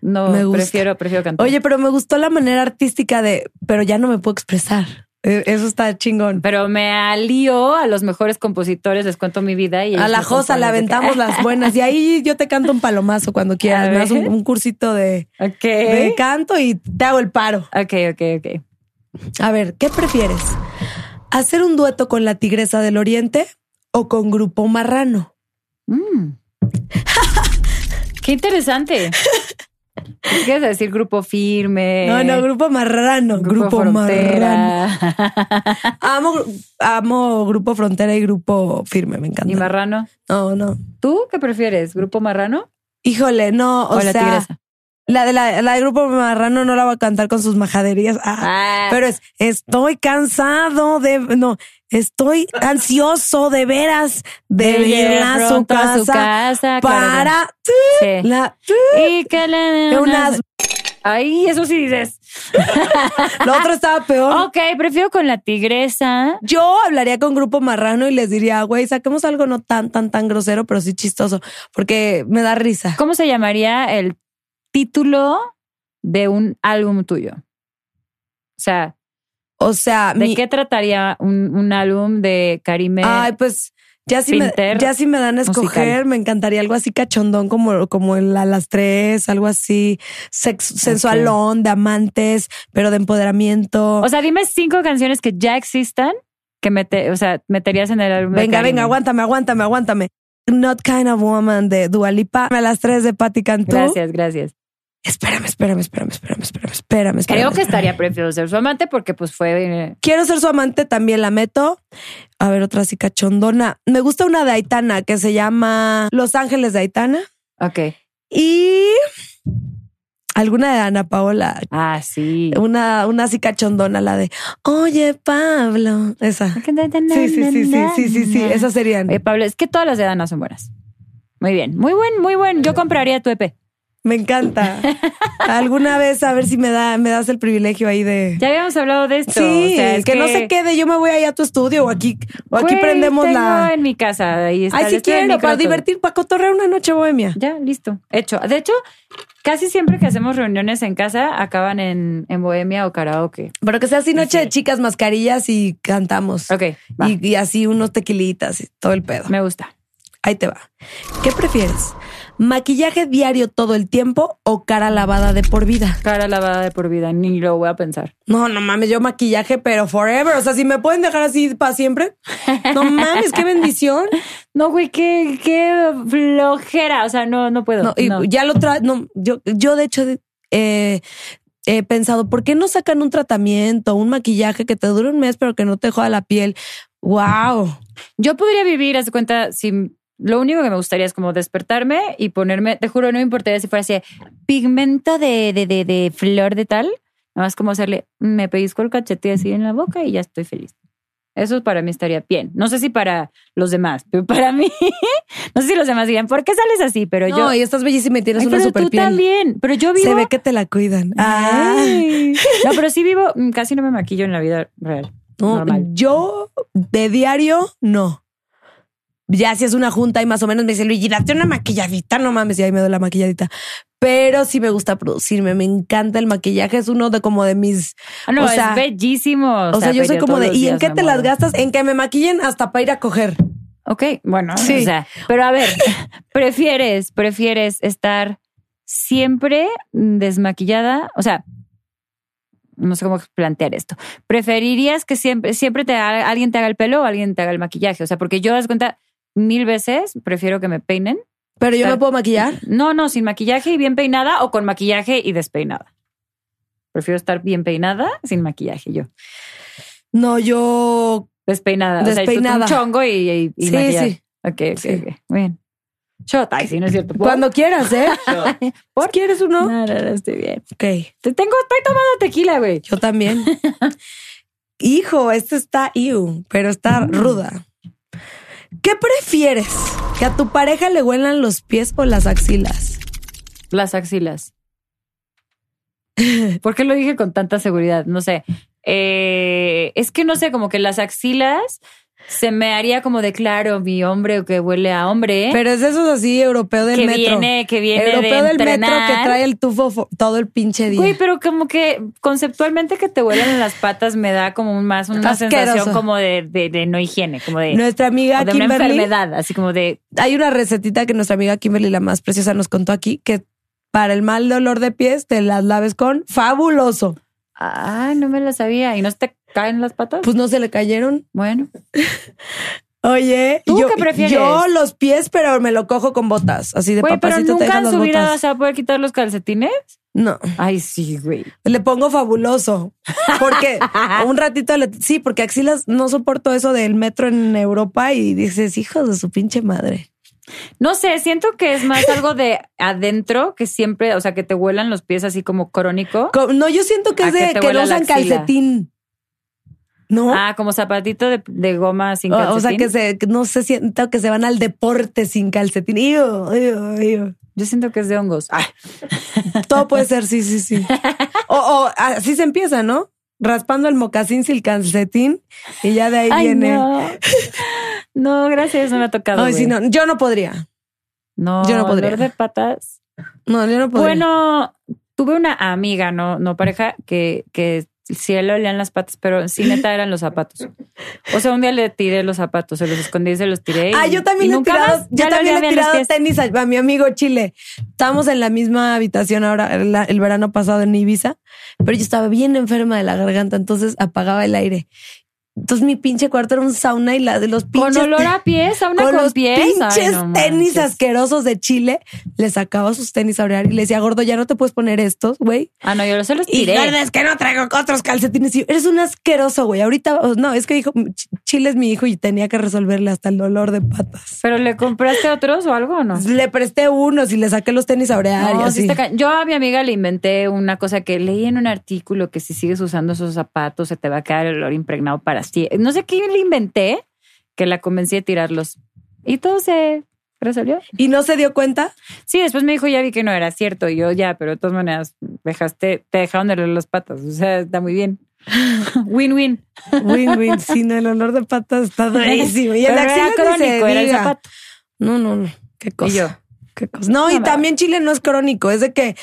No, Me prefiero, prefiero cantar. Oye, pero me gustó la manera artística de, pero ya no me puedo expresar. Eh, Eso está chingón. pero me alío a los mejores compositores, les cuento mi vida y A la josa le que- aventamos las buenas y ahí yo te canto un palomazo cuando quieras. Me das un, cursito de, Ok. de canto y te hago el paro. Ok, ok, ok. A ver, ¿qué prefieres? ¿Hacer un dueto con la Tigresa del Oriente o con Grupo Marrano? Mm. Qué interesante. ¿Qué quieres decir grupo firme? No, no, Grupo Marrano. Grupo, Marrano. frontera. Amo, amo Grupo Frontera y Grupo Firme, me encanta. ¿Y marrano? No, no. ¿Tú qué prefieres? ¿Grupo marrano Híjole, no, o, o, la sea, tigresa? la de la, la de Grupo Marrano no la va a cantar con sus majaderías. Ah, Ah, Pero es, estoy cansado de, no, estoy ansioso de veras de, de ir a su casa, a su casa, claro, para sí. la, Y que le... unas, Ay, eso sí dices. lo otro estaba peor. Ok, prefiero con la tigresa. Yo hablaría con Grupo Marrano y les diría, güey, saquemos algo no tan, tan, tan grosero, pero sí chistoso, porque me da risa. ¿Cómo se llamaría el título de un álbum tuyo? O sea, O sea, ¿de mi, qué trataría un, un álbum de Karime? ay, pues ya si me, ya si me dan a escoger, musical. me encantaría algo así cachondón como, como el a las tres, algo así, sex- sensualón, de amantes, pero de empoderamiento. o sea, dime cinco canciones que ya existan que mete, o sea, meterías en el álbum. venga, venga, aguántame, aguántame, aguántame. Not Kind of Woman de Dualipa, a las tres de Patti Cantú. Gracias, gracias. Espérame, espérame, espérame, espérame, espérame, espérame. espérame, Creo que espérame. estaría prefiero ser su amante porque pues fue... Quiero ser su amante, también la meto. A ver, otra así cachondona. Me gusta una de Aitana que se llama Los Ángeles de Aitana. Ok. Y alguna de Ana Paola. Ah, sí. Una, una así cachondona, la de Oye, Pablo. Esa. Sí, sí, sí, sí, sí, sí, sí. Esas serían. Oye, Pablo, es que todas las de Dana son buenas. Muy bien, muy buen, muy buen. Yo compraría tu EP. Me encanta. Alguna vez a ver si me da, me das el privilegio ahí de. Ya habíamos hablado de esto. Sí, o sea, es que, no se quede. Yo me voy ahí a tu estudio o aquí, o aquí Güey, prendemos tengo la. en mi casa. Ahí está. Ay, si quiero, para divertir, para cotorrear una noche bohemia. Ya, listo. Hecho. De hecho, casi siempre que hacemos reuniones en casa acaban en, en bohemia o karaoke. Pero que sea así noche Sí. de chicas mascarillas y cantamos. Ok, va. Y, y así unos tequilitas y todo el pedo. me gusta. Ahí te va. ¿Qué prefieres? ¿Maquillaje diario todo el tiempo o cara lavada de por vida? Cara lavada de por vida, ni lo voy a pensar. No, no mames, yo maquillaje, pero forever. O sea, si me pueden dejar así para siempre. No mames, qué bendición. No, güey, qué, qué flojera. O sea, no, no puedo. No, y no. ya lo tra no, yo, yo de hecho eh, he pensado, ¿por qué no sacan un tratamiento, un maquillaje que te dure un mes, pero que no te joda la piel? Wow. Yo podría vivir, haz de cuenta, si lo único que me gustaría es como despertarme y ponerme, te juro, no me importaría si fuera así, pigmento de, de, de, de flor de tal, nada más como hacerle, me pellizco el cachete así en la boca y ya estoy feliz. Eso para mí estaría bien. No sé si para los demás, pero para mí, no sé si los demás digan, ¿por qué sales así? Pero No, yo... y estás bellísima y tienes Ay, una pero super tú piel. también, pero yo vivo... Se ve que te la cuidan. Ah. Ay. No, pero sí vivo, mm, casi no me maquillo en la vida real. No, normal. yo de diario no. Ya si es una junta y más o menos me dice Luigi, date una maquilladita, no mames, y ahí me doy la maquilladita. Pero sí me gusta producirme, me encanta el maquillaje, es uno de como de mis. Ah, no, o sea, es bellísimo. O sea, yo soy como de, ¿y en qué te las gastas? En que me maquillen hasta para ir a coger. Ok, bueno, Sí. o sea, pero a ver, prefieres, prefieres estar siempre desmaquillada, o sea, no sé cómo plantear esto. ¿Preferirías que siempre, siempre te haga- alguien te haga el pelo o alguien te haga el maquillaje? O sea, porque yo das cuenta mil veces, prefiero que me peinen. Pero yo me puedo maquillar. No, no, sin maquillaje y bien peinada o con maquillaje y despeinada. Prefiero estar bien peinada sin maquillaje yo. No, yo. Despeinada. O sea, Despeinada. un chongo y, y, y Sí, maquillaje. sí. Ok, ok, Sí. ok. Muy bien. Shot. Ay, sí, no es cierto. Cuando quieras, ¿eh? ¿Por? ¿Quieres uno? No, no, no, estoy bien. Ok, Te tengo, estoy tomando tequila, güey. yo también. Hijo, este está iu, pero está Mm. ruda. ¿Qué prefieres? ¿Que a tu pareja le huelan los pies o las axilas? Las axilas. ¿Por qué lo dije con tanta seguridad? No sé. Eh, es que no sé, como que las axilas se me haría como de claro, mi hombre que huele a hombre. Pero es de esos así europeo del que metro. viene, que viene europeo de del metro que trae el tufo fo- todo el pinche día. Güey, pero como que conceptualmente que te huelan en las patas me da como más una Asqueroso. sensación como de, de, de no higiene, como de, Nuestra amiga de una Kimberly, enfermedad, así como de hay una recetita que nuestra amiga Kimberly, la más preciosa, nos contó aquí, que para el mal dolor de pies te las laves con fabuloso. Ay, no me la sabía. ¿Y no te caen las patas? Pues no se le cayeron. bueno. Oye, ¿Tú yo, qué prefieres? yo los pies, pero me lo cojo con botas, así de Güey, pero papacito te nunca dejan en las su vida botas. vas a poder quitar los calcetines. No, Ay, sí, güey. le pongo fabuloso. Porque un ratito le, sí, porque axilas no soporto eso del metro en Europa y dices, hijos de su pinche madre. No sé, siento que es más algo de adentro que siempre, o sea, que te huelan los pies así como crónico. Co- No, yo siento que ¿A es de que huele no usan axila? calcetín. ¿No? Ah, como zapatito de, de goma sin calcetín. o, sea, que se, no se siento que se van al deporte sin calcetín. Iu, iu, iu. Yo siento que es de hongos. Ay. Todo puede ser, sí, sí, sí. O, o así se empieza, ¿no? Raspando el mocasín sin calcetín y ya de ahí Ay, viene. no. No, gracias, no me ha tocado. Ay, sí, no, yo no podría. No, yo no podría. dolor de patas. No, yo no podría. Bueno, tuve una amiga, no, no pareja, que, que sí le olían las patas, pero sí neta eran los zapatos. O sea, un día le tiré los zapatos, se los escondí y se los tiré. Ah, y- yo también y le he nunca tirado, más, yo también le he tirado tenis a, a mi amigo Chile. Estábamos en la misma habitación ahora, el, el verano pasado en Ibiza, pero yo estaba bien enferma de la garganta, entonces apagaba el aire. Entonces mi pinche cuarto era un sauna y la de los pinches Con olor a pies, a una con con, los pies. Ay, pinches no tenis asquerosos de Chile, le sacaba sus tenis a orear y le decía, gordo, ya no te puedes poner estos, güey. Ah, no, yo se los Y tiré. gordo, es que no traigo otros calcetines. Y yo, eres un asqueroso, güey. Ahorita, no, es que dijo, Ch- Chile es mi hijo y tenía que resolverle hasta el dolor de patas. ¿Pero le compraste otros o algo o no? Le presté unos y le saqué los tenis a orear y No, sí así. ca- Yo a mi amiga le inventé una cosa que leí en un artículo que si sigues usando esos zapatos se te va a quedar el olor impregnado para No sé qué le inventé que la convencí de tirarlos. Y todo se resolvió. Y no se dio cuenta. Sí, después me dijo, ya vi que no era cierto. Y yo, ya, pero de todas maneras, dejaste, te dejaron de las patas. O sea, está muy bien. Win-win. Win-win. sí, no, el olor de patas está durísimo. Y el era crónico, era el zapato. No, no, no. Qué cosa. Y yo. Qué cosa. No, y también Chile no es crónico. Es de que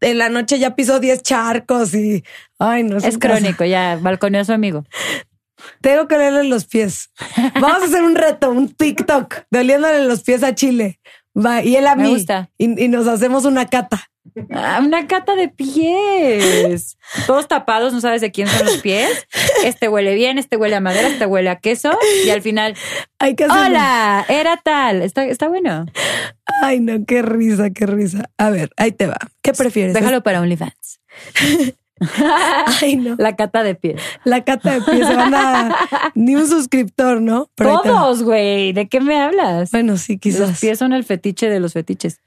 en la noche ya pisó 10 charcos y. Ay, no Es un caso. crónico, ya balconeó a su amigo. Tengo que olerle los pies. Vamos a hacer un reto, un TikTok de oliéndole los pies a Chile. Va, y él a Me mí. gusta. Y, y nos hacemos una cata. Ah, una cata de pies. Todos tapados, no sabes de quién son los pies. Este huele bien, este huele a madera, este huele a queso. Y al final, Hay que hola, era tal. Está, está bueno. Ay, no, qué risa, qué risa. A ver, ahí te va. ¿Qué prefieres? Déjalo para OnlyFans. Ay, no. La cata de pies. La cata de pies se van a ni un suscriptor, ¿no? Pero. Todos, güey. ¿De qué me hablas? Bueno, sí, Los quizás. pies son el fetiche de los fetiches.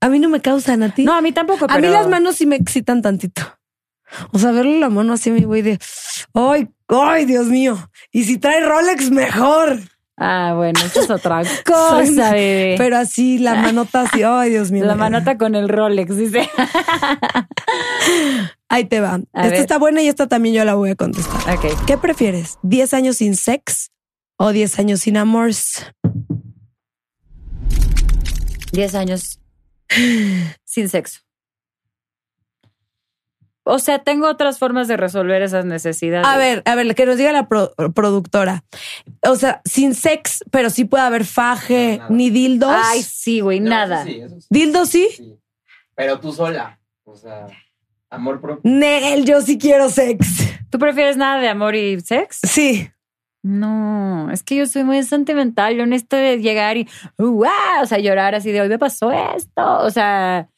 A mí no me causan a ti. No, a mí tampoco. a mí las manos sí me excitan tantito. O sea, verle la mano así, mi güey, de ay, ay, Dios mío. Y si trae Rolex, mejor. Ah, bueno, eso es otra Soy- cosa, bebé. Pero así, la manota así, ay, Dios mío. La manota con el Rolex, dice. Ahí te va. A esta ver. está buena y esta también yo la voy a contestar. ok. ¿Qué prefieres? ¿10 años sin sex o 10 años sin amores? 10 años sin sexo. O sea, tengo otras formas de resolver esas necesidades. A ver, a ver, que nos diga la pro- productora. O sea, sin sex, pero sí puede haber faje, ni dildos. Ay, sí, güey, No, nada. eso sí, eso sí, ¿Dildos sí? sí. Pero tú sola. O sea, amor propio. Nel, yo sí quiero sex. ¿Tú prefieres nada de amor y sex? Sí. No, es que yo soy muy sentimental. Yo necesito de llegar y, ¡wow! O sea, llorar así de hoy me pasó esto. O sea,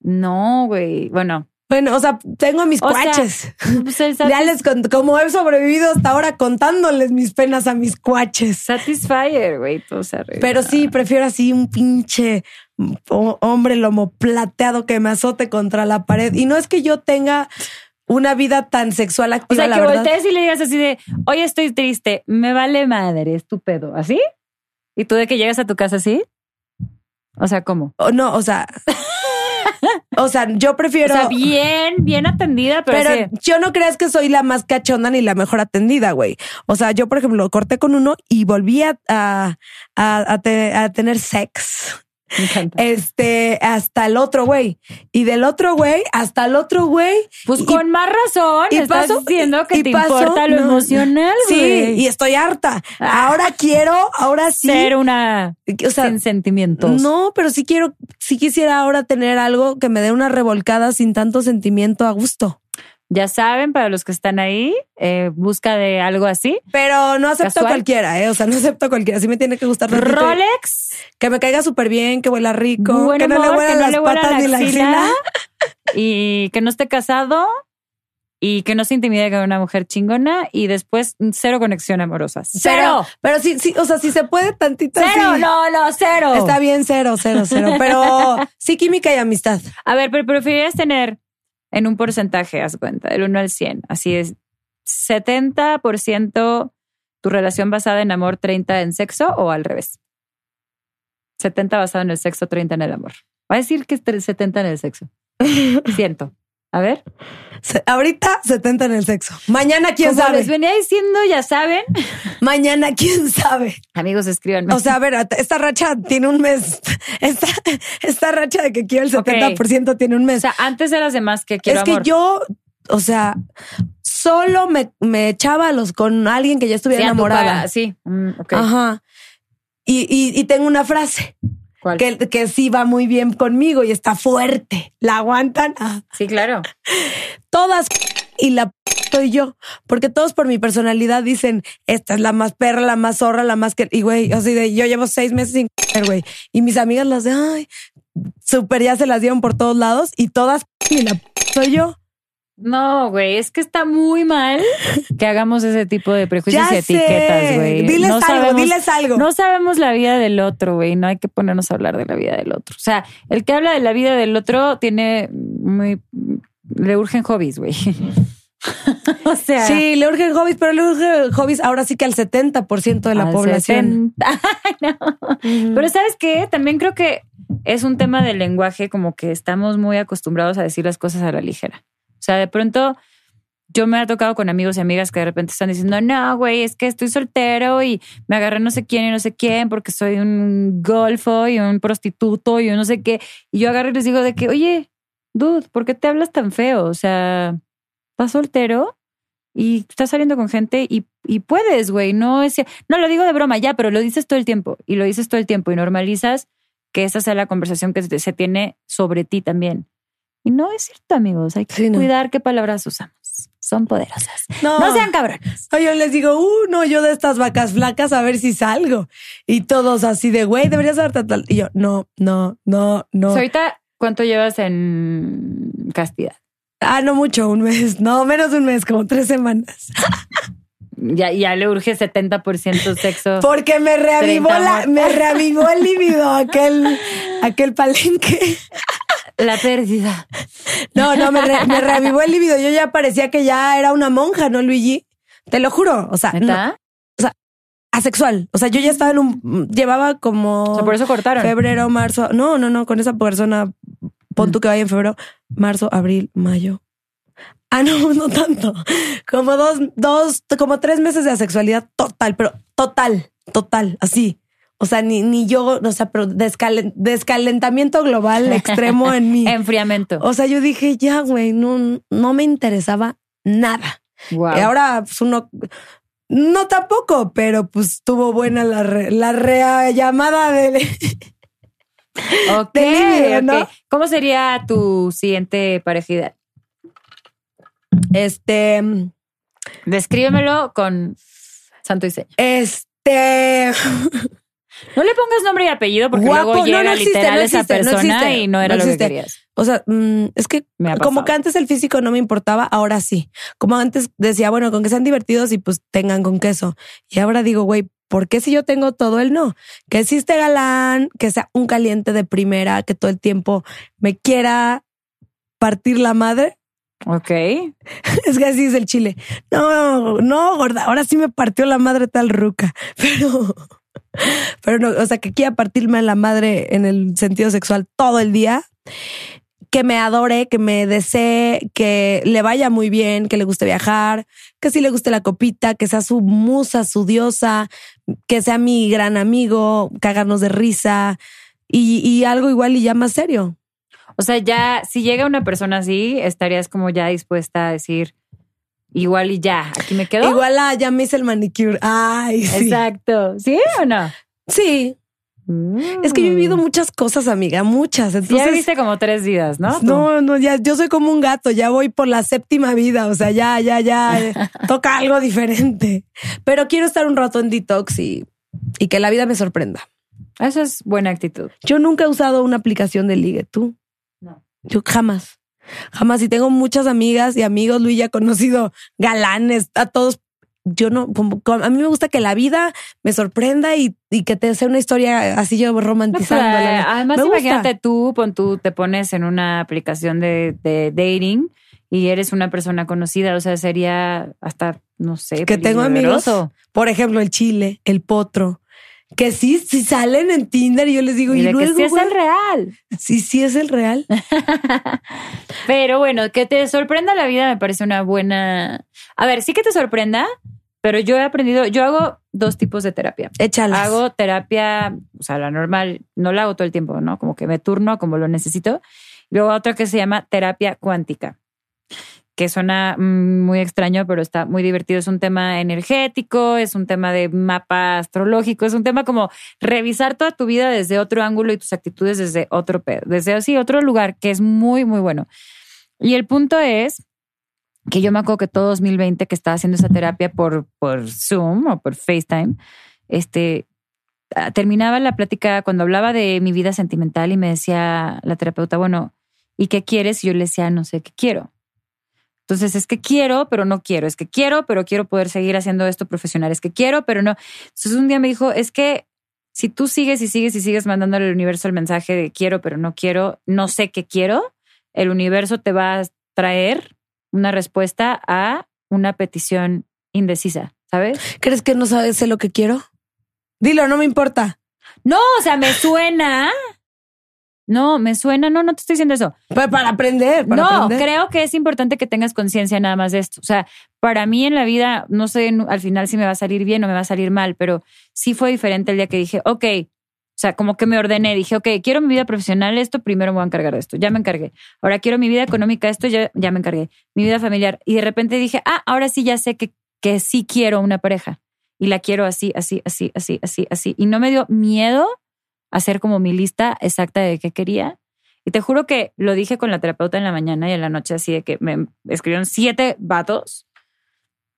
no, güey. Bueno, Bueno, o sea, tengo a mis O sea, cuaches. pues el Ya les como he sobrevivido hasta ahora contándoles mis penas a mis cuaches. Satisfyer, güey. todo se arregla. Pero sí, prefiero así un pinche hombre lomo plateado que me azote contra la pared. Y no es que yo tenga una vida tan sexual O activa, sea, la que verdad. voltees y le digas así de, oye, estoy triste, me vale madre, estúpido. ¿Así? ¿Y tú de que llegas a tu casa así? O sea, ¿cómo? O no, o sea, o sea, yo prefiero. o sea, bien, bien atendida, pero, Pero sí. yo no creas que soy la más cachonda ni la mejor atendida, güey. O sea, yo, por ejemplo, corté con uno y volví a, a, a- a te- a tener sex. Me encanta. Este, hasta el otro güey. Y del otro güey hasta el otro güey. Pues y- con más razón, y estás paso- diciendo que y te paso- importa lo no. emocional, Sí, güey. y estoy harta. Ah. Ahora quiero, ahora sí. Ser una O sea, sin sentimientos. no, pero sí quiero, sí quisiera ahora tener algo que me dé una revolcada sin tanto sentimiento a gusto. Ya saben, para los que están ahí, eh, busca de algo así. Pero no acepto ¿Casual? cualquiera, ¿eh? O sea, no acepto cualquiera. Sí me tiene que gustar. Rolex, Que me caiga súper bien, que huela rico, buen que no le huela que no las le patas la ni la axila, y que no esté casado y que no se intimide con una mujer chingona y después cero conexión amorosa. Cero. pero sí, sí, o sea, si se puede tantito Cero, no, no, cero. Está bien, cero, cero, cero. Pero sí, química y amistad. A ver, pero preferirías tener en un porcentaje, haz cuenta, del 1 al 100. Así es, 70% tu relación basada en amor, 30 en sexo o al revés. 70 basado en el sexo, 30 en el amor. Va a decir que es el 70 en el sexo. Siento. A ver. Se- ahorita 70 en el sexo. Mañana, quién Como sabe. les venía diciendo, ya saben. Mañana, quién sabe. Amigos, escríbanme. O sea, a ver, esta racha tiene un mes. Esta, esta racha de que quiero el Ok. 70% tiene un O mes. sea, antes eras de más que quiero es que yo, o sea, solo me, me echaba a los con alguien que ya estuviera Sí, enamorada. Sí, mm, ok. Ajá. Y, y, y tengo una frase ¿Cuál? que, que sí va muy bien conmigo y está fuerte. ¿La aguantan? Ah. Sí, claro. Todas y la soy yo. Porque todos por mi personalidad dicen, esta es la más perra, la más zorra, la más que... Y güey, así de, yo llevo seis meses sin güey. Y mis amigas las de, ay, súper ya se las dieron por todos lados y todas y la soy yo. No, güey, es que está muy mal que hagamos ese tipo de prejuicios Ya y etiquetas, güey. Diles No algo, sabemos- diles algo. No sabemos la vida del otro, güey. No hay que ponernos a hablar de la vida del otro. O sea, el que habla de la vida del otro tiene muy. Le urgen hobbies, güey. o sea. Sí, le urgen hobbies, pero le urgen hobbies ahora sí que al 70% de la población. 60. Ay, no. Pero ¿sabes qué? También creo que es un tema del lenguaje, como que estamos muy acostumbrados a decir las cosas a la ligera. O sea, de pronto yo me ha tocado con amigos y amigas que de repente están diciendo, no, güey, es que estoy soltero y me agarré no sé quién y no sé quién porque soy un golfo y un prostituto y un no sé qué. Y yo agarro y les digo de que, oye, dude, ¿por qué te hablas tan feo? O sea, ¿estás soltero? y estás saliendo con gente y, y puedes, güey. No es, no lo digo de broma ya, pero lo dices todo el tiempo y lo dices todo el tiempo y normalizas que esa sea la conversación que se se tiene sobre ti también. Y no es cierto, amigos. Hay que Sí, no. cuidar qué palabras usamos. Son poderosas. No. No sean cabrones. Yo les digo, uh, no, yo de estas vacas flacas a ver si salgo. Y todos así de, güey, deberías dar tal, tal. Y yo, no, no, no, no. Ahorita, ¿cuánto llevas en castidad? Ah, no mucho, un mes. No, menos de un mes, como tres semanas. Ya, ya le urge 70% sexo. Porque me reavivó 30 la, me reavivó el líbido, aquel, aquel palenque. La pérdida. No, no, me, re- me reavivó el líbido. Yo ya parecía que ya era una monja, ¿no, Luigi? Te lo juro. O sea, no, ¿Neta? asexual. O sea, yo ya estaba en un, llevaba como O sea, por eso cortaron. febrero, marzo. No, no, no, con esa persona, pon tú que vaya en febrero, marzo, abril, mayo. Ah, no, no tanto. Como dos, dos, como tres meses de asexualidad total, pero total, total, así. O sea, ni, ni yo, o sea, pero descalen- descalentamiento global extremo en mí. Enfriamiento. O sea, yo dije, ya, güey, no, no me interesaba nada. Wow. Y ahora, pues uno, no tampoco, pero pues estuvo buena la, re- la llamada de... Ok, de ¿no? ¿Cómo sería tu siguiente parejidad? Este, Descríbemelo con santo y seña. este, No le pongas nombre y apellido porque Guapo. luego No, llega no existe, literal no esa existe, no persona existe. y no era lo que existe. querías. o sea, mm, es que como que antes el físico no me importaba, ahora sí. Como antes decía, bueno, con que sean divertidos y pues tengan con queso. Y ahora digo, güey, ¿por qué si yo tengo todo el no? Que esté galán, que sea un caliente de primera, que todo el tiempo me quiera partir la madre. Ok. Es que así es el chile. No, no, gorda, ahora sí me partió la madre tal ruca. Pero, pero no, o sea, que quiera partirme la madre en el sentido sexual todo el día. Que me adore, que me desee, que le vaya muy bien, que le guste viajar, que sí le guste la copita, que sea su musa, su diosa, que sea mi gran amigo, cagarnos de risa y, y algo igual y ya más serio. O sea, ya, si llega una persona así, estarías como ya dispuesta a decir, igual y ya, aquí me quedo. Igual a ya me hice el manicure. Ay, sí. Exacto. ¿Sí o no? Sí, Es que yo he vivido muchas cosas, amiga, muchas. Sí, ya Entonces, viste como tres vidas, ¿no? No, no, ya, yo soy como un gato, ya voy por la séptima vida, o sea, ya, ya, ya, eh, toca algo diferente. Pero quiero estar un rato en detox y, y que la vida me sorprenda. Eso es buena actitud. Yo nunca he usado una aplicación de ligue, ¿tú? No. Yo jamás, jamás. Y tengo muchas amigas y amigos, Luis ya ha conocido galanes, a todos. Yo no, a mí me gusta que la vida me sorprenda y, y que te sea una historia así yo No, pero, romantizándola. eh, además, imagínate tú, pon tú, te pones en una aplicación de, de dating y eres una persona conocida. O sea, sería hasta, no sé, que tengo amigos, por ejemplo, el chile, el potro, que sí, sí salen en Tinder y yo les digo, Y y, luego, que sí es el real. sí, sí es el real. Pero bueno, que te sorprenda la vida me parece una buena. A ver, sí que te sorprenda, pero yo he aprendido, yo hago dos tipos de terapia. Échalas. Hago terapia, o sea, la normal, no la hago todo el tiempo, ¿no? Como que me turno como lo necesito. Luego otra que se llama terapia cuántica, que suena mm, muy extraño, pero está muy divertido. Es un tema energético, es un tema de mapa astrológico, es un tema como revisar toda tu vida desde otro ángulo y tus actitudes desde otro desde así otro lugar, que es muy, muy bueno. Y el punto es que yo me acuerdo que todo 2020 que estaba haciendo esa terapia por, por Zoom o por FaceTime, este, ah, terminaba la plática cuando hablaba de mi vida sentimental y me decía la terapeuta, bueno, ¿y qué quieres? Y yo le decía, no sé qué quiero. Entonces es que quiero, pero no quiero. Es que quiero, pero quiero poder seguir haciendo esto profesional. Es que quiero, pero no. Entonces un día me dijo, es que si tú sigues y sigues y sigues mandándole al universo el mensaje de quiero, pero no quiero, no sé qué quiero, el universo te va a traer una respuesta a una petición indecisa, ¿sabes? ¿Crees que no sabes sé lo que quiero? Dilo, no me importa. No, o sea, me suena. No, me suena, no, no te estoy diciendo eso. Pa- Para aprender, para no, aprender. creo que es importante que tengas conciencia nada más de esto. O sea, para mí en la vida, no sé al final si me va a salir bien o me va a salir mal, pero sí fue diferente el día que dije, ok, O sea, como que me ordené, dije, ok, quiero mi vida profesional, esto, primero me voy a encargar de esto, ya me encargué. Ahora quiero mi vida económica, esto, ya, ya me encargué. Mi vida familiar. Y de repente dije, ah, ahora sí ya sé que, que sí quiero una pareja. Y la quiero así, así, así, así, así, así. Y no me dio miedo hacer como mi lista exacta de qué quería. Y te juro que lo dije con la terapeuta en la mañana y en la noche, así de que me escribieron siete vatos.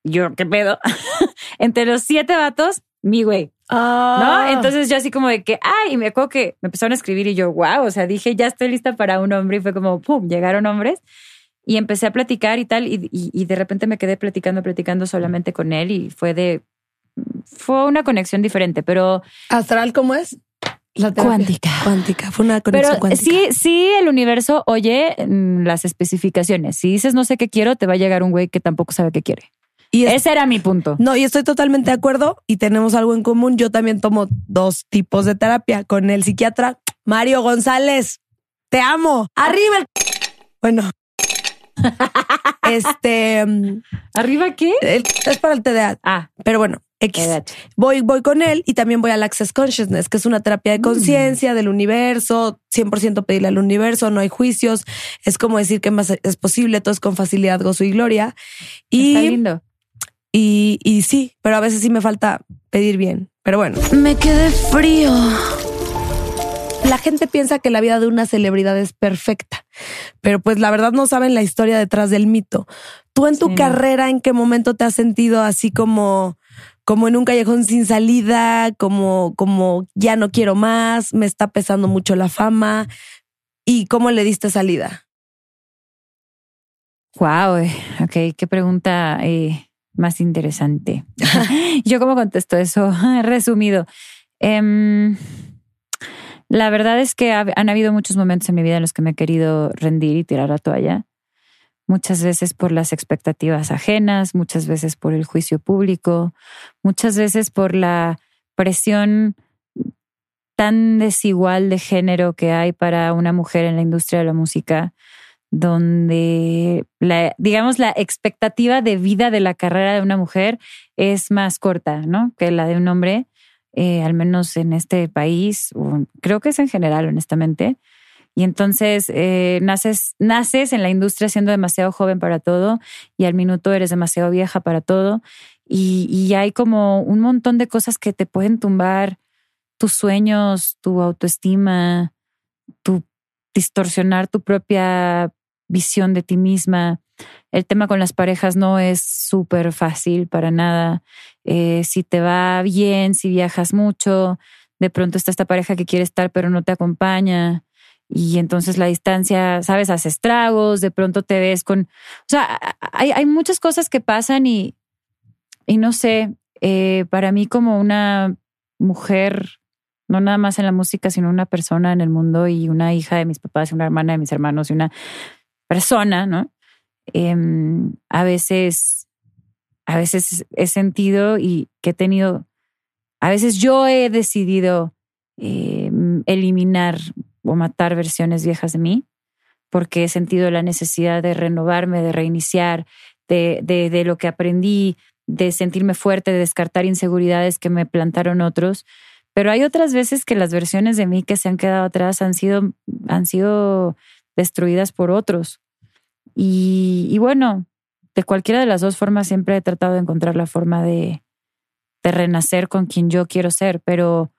Yo, ¿qué pedo? Entre los siete vatos, mi güey. Ah. ¿No? Entonces yo así como de que, ay, y me acuerdo que me empezaron a escribir y yo, wow, o sea, dije, ya estoy lista para un hombre y fue como, pum, llegaron hombres y empecé a platicar y tal y, y- y de repente me quedé platicando, platicando solamente con él y fue de, fue una conexión diferente, pero, ¿Astral cómo es? La. Cuántica. Cuántica. Fue una pero conexión cuántica. sí, sí, el universo oye mm, las especificaciones. Si dices no sé qué quiero, te va a llegar un güey que tampoco sabe qué quiere. Y es- Ese era mi punto. No, y estoy totalmente de acuerdo y tenemos algo en común. Yo también tomo dos tipos de terapia con el psiquiatra Mario González. Te amo. Arriba el... Bueno. Este mm, ¿Arriba qué? el- es para el TDA, Ah, pero bueno, X. Voy, voy con él y también voy al Access Consciousness, que es una terapia de conciencia del universo, 100% pedirle al universo, no hay juicios, es como decir que más es posible, todo es con facilidad, gozo y gloria. Y Está lindo. y, y sí, pero a veces sí me falta pedir bien. Pero bueno. Me quedé frío. La gente piensa que la vida de una celebridad es perfecta, pero pues la verdad no saben la historia detrás del mito. Tú en tu Sí. carrera, ¿en qué momento te has sentido así como, como en un callejón sin salida, como, como ya no quiero más, me está pesando mucho la fama? ¿Y cómo le diste salida? Wow, ok, qué pregunta eh, más interesante. Yo cómo contesto eso, resumido. Em, la verdad es que ha- han habido muchos momentos en mi vida en los que me he querido rendir y tirar la toalla. Muchas veces por las expectativas ajenas, muchas veces por el juicio público, muchas veces por la presión tan desigual de género que hay para una mujer en la industria de la música donde la, digamos, la expectativa de vida de la carrera de una mujer es más corta, ¿no? Que la de un hombre, eh, al menos en este país, o creo que es en general, honestamente. Y entonces eh, naces, naces en la industria siendo demasiado joven para todo y al minuto eres demasiado vieja para todo. Y, y hay como un montón de cosas que te pueden tumbar tus sueños, tu autoestima, tu distorsionar tu propia visión de ti misma. El tema con las parejas no es súper fácil para nada. Eh, si te va bien, si viajas mucho, de pronto está esta pareja que quiere estar pero no te acompaña. Y entonces la distancia, sabes, hace estragos, de pronto te ves con... O sea, hay, hay muchas cosas que pasan y, y no sé, eh, para mí como una mujer no nada más en la música, sino una persona en el mundo y una hija de mis papás, y una hermana de mis hermanos y una persona, ¿no? Em, a veces, a veces he sentido y que he tenido, a veces yo he decidido em, eliminar o matar versiones viejas de mí porque he sentido la necesidad de renovarme, de reiniciar, de, de, de lo que aprendí, de sentirme fuerte, de descartar inseguridades que me plantaron otros. Pero hay otras veces que las versiones de mí que se han quedado atrás han sido, han sido destruidas por otros. Y, y bueno, de cualquiera de las dos formas siempre he tratado de encontrar la forma de, de renacer con quien yo quiero ser, pero,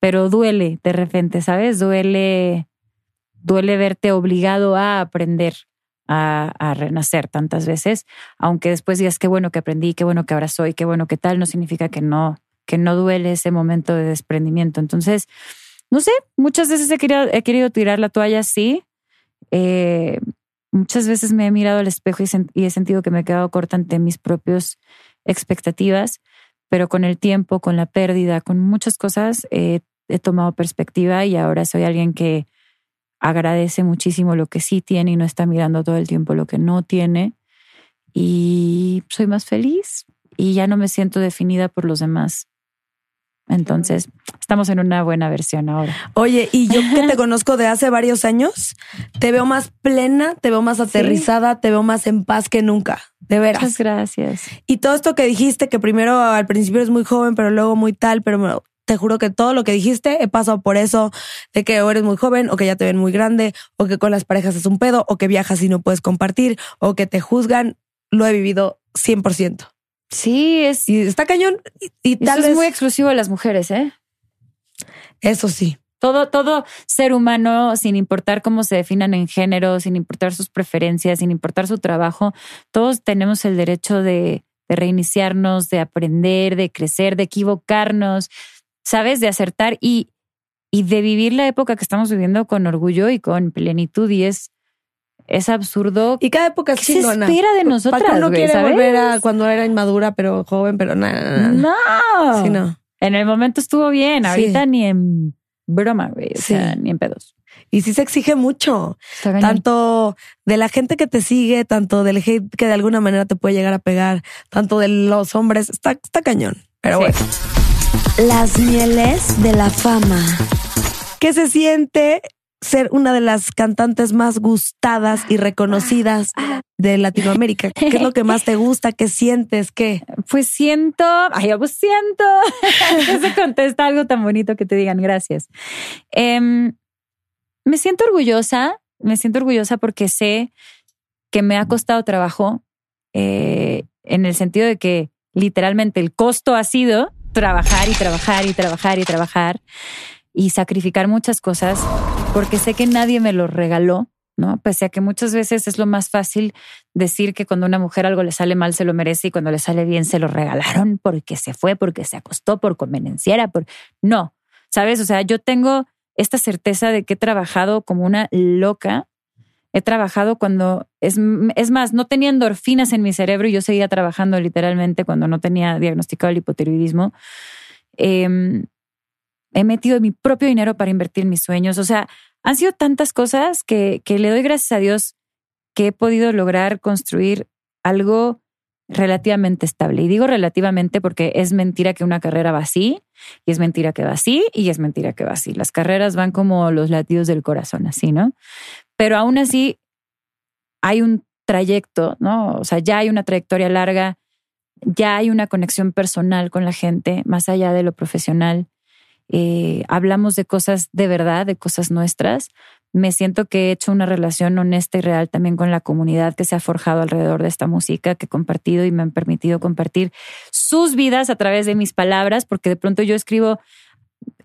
pero duele de repente, ¿sabes? Duele, duele verte obligado a aprender a, a renacer tantas veces, aunque después digas qué bueno que aprendí, qué bueno que ahora soy, qué bueno que tal, no significa que no, que no duele ese momento de desprendimiento. Entonces, no sé, muchas veces he querido, he querido tirar la toalla, sí. Eh, muchas veces me he mirado al espejo y, y he sentido que me he quedado corta ante mis propias expectativas, pero con el tiempo, con la pérdida, con muchas cosas, eh, he tomado perspectiva y ahora soy alguien que agradece muchísimo lo que sí tiene y no está mirando todo el tiempo lo que no tiene. Y soy más feliz y ya no me siento definida por los demás. Entonces, estamos en una buena versión ahora. Oye, y yo que te conozco de hace varios años, te veo más plena, te veo más aterrizada, te veo más en paz que nunca. De veras. Muchas gracias. Y todo esto que dijiste, que primero al principio eres muy joven, pero luego muy tal, pero te juro que todo lo que dijiste he pasado por eso, de que o eres muy joven, o que ya te ven muy grande, o que con las parejas es un pedo, o que viajas y no puedes compartir, o que te juzgan. Lo he vivido 100%. Sí, es. Y está cañón. Y, y tal Eso vez es muy exclusivo de las mujeres, ¿eh? eso sí. Todo, todo ser humano, sin importar cómo se definan en género, sin importar sus preferencias, sin importar su trabajo, todos tenemos el derecho de, de reiniciarnos, de aprender, de crecer, de equivocarnos, ¿sabes? De acertar y, y de vivir la época que estamos viviendo con orgullo y con plenitud. Y es, es absurdo. Y cada época es ¿Qué se chingona. espera de nosotras, Paco no güey, quiere ¿sabes? volver a cuando era inmadura, pero joven, pero nada. No. Sí, no. En el momento estuvo bien, Sí. ahorita ni en broma, güey. O Sí. sea, ni en pedos. Y sí se exige mucho. Tanto de la gente que te sigue, tanto del hate que de alguna manera te puede llegar a pegar, tanto de los hombres, está, está cañón. Pero Sí. bueno. Las mieles de la fama. ¿Qué se siente ser una de las cantantes más gustadas y reconocidas de Latinoamérica? ¿Qué es lo que más te gusta? ¿Qué sientes? ¿Qué? Pues siento, ay, pues siento. que se contesta algo tan bonito que te digan gracias. Em, me siento orgullosa, me siento orgullosa porque sé que me ha costado trabajo eh, en el sentido de que literalmente el costo ha sido trabajar y trabajar y trabajar y trabajar y sacrificar muchas cosas porque sé que nadie me lo regaló, ¿no? Pese a que muchas veces es lo más fácil decir que cuando a una mujer algo le sale mal se lo merece y cuando le sale bien se lo regalaron porque se fue, porque se acostó, por convenenciera, por... No, ¿sabes? O sea, yo tengo esta certeza de que he trabajado como una loca. He trabajado cuando, es, es más, no tenía endorfinas en mi cerebro y yo seguía trabajando literalmente cuando no tenía diagnosticado el hipotiroidismo. Eh, he metido mi propio dinero para invertir mis sueños. O sea, han sido tantas cosas que, que le doy gracias a Dios que he podido lograr construir algo relativamente estable. Y digo relativamente porque es mentira que una carrera va así, y es mentira que va así, y es mentira que va así. Las carreras van como los latidos del corazón, así, ¿no? Pero aún así hay un trayecto, ¿no? O sea, ya hay una trayectoria larga, ya hay una conexión personal con la gente, más allá de lo profesional. Eh, hablamos de cosas de verdad, de cosas nuestras. Me siento que he hecho una relación honesta y real también con la comunidad que se ha forjado alrededor de esta música que he compartido y me han permitido compartir sus vidas a través de mis palabras, porque de pronto yo escribo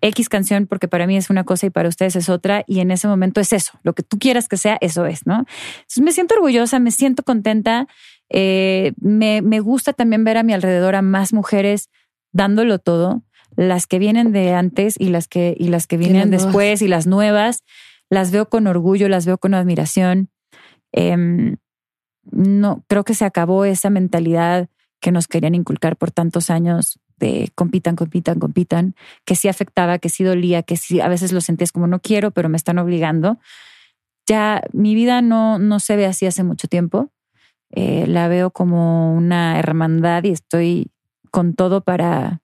X canción porque para mí es una cosa y para ustedes es otra y en ese momento es eso, lo que tú quieras que sea, eso es, ¿no? Entonces me siento orgullosa, me siento contenta, eh, me, me gusta también ver a mi alrededor a más mujeres dándolo todo, las que vienen de antes y las que, y las que vienen nuevas. después y las nuevas, las veo con orgullo, las veo con admiración. Em, no, creo que se acabó esa mentalidad que nos querían inculcar por tantos años de compitan, compitan, compitan, que sí afectaba, que sí dolía, que sí a veces lo sentías como no quiero, pero me están obligando. Ya mi vida no, no se ve así hace mucho tiempo. Eh, la veo como una hermandad y estoy con todo para,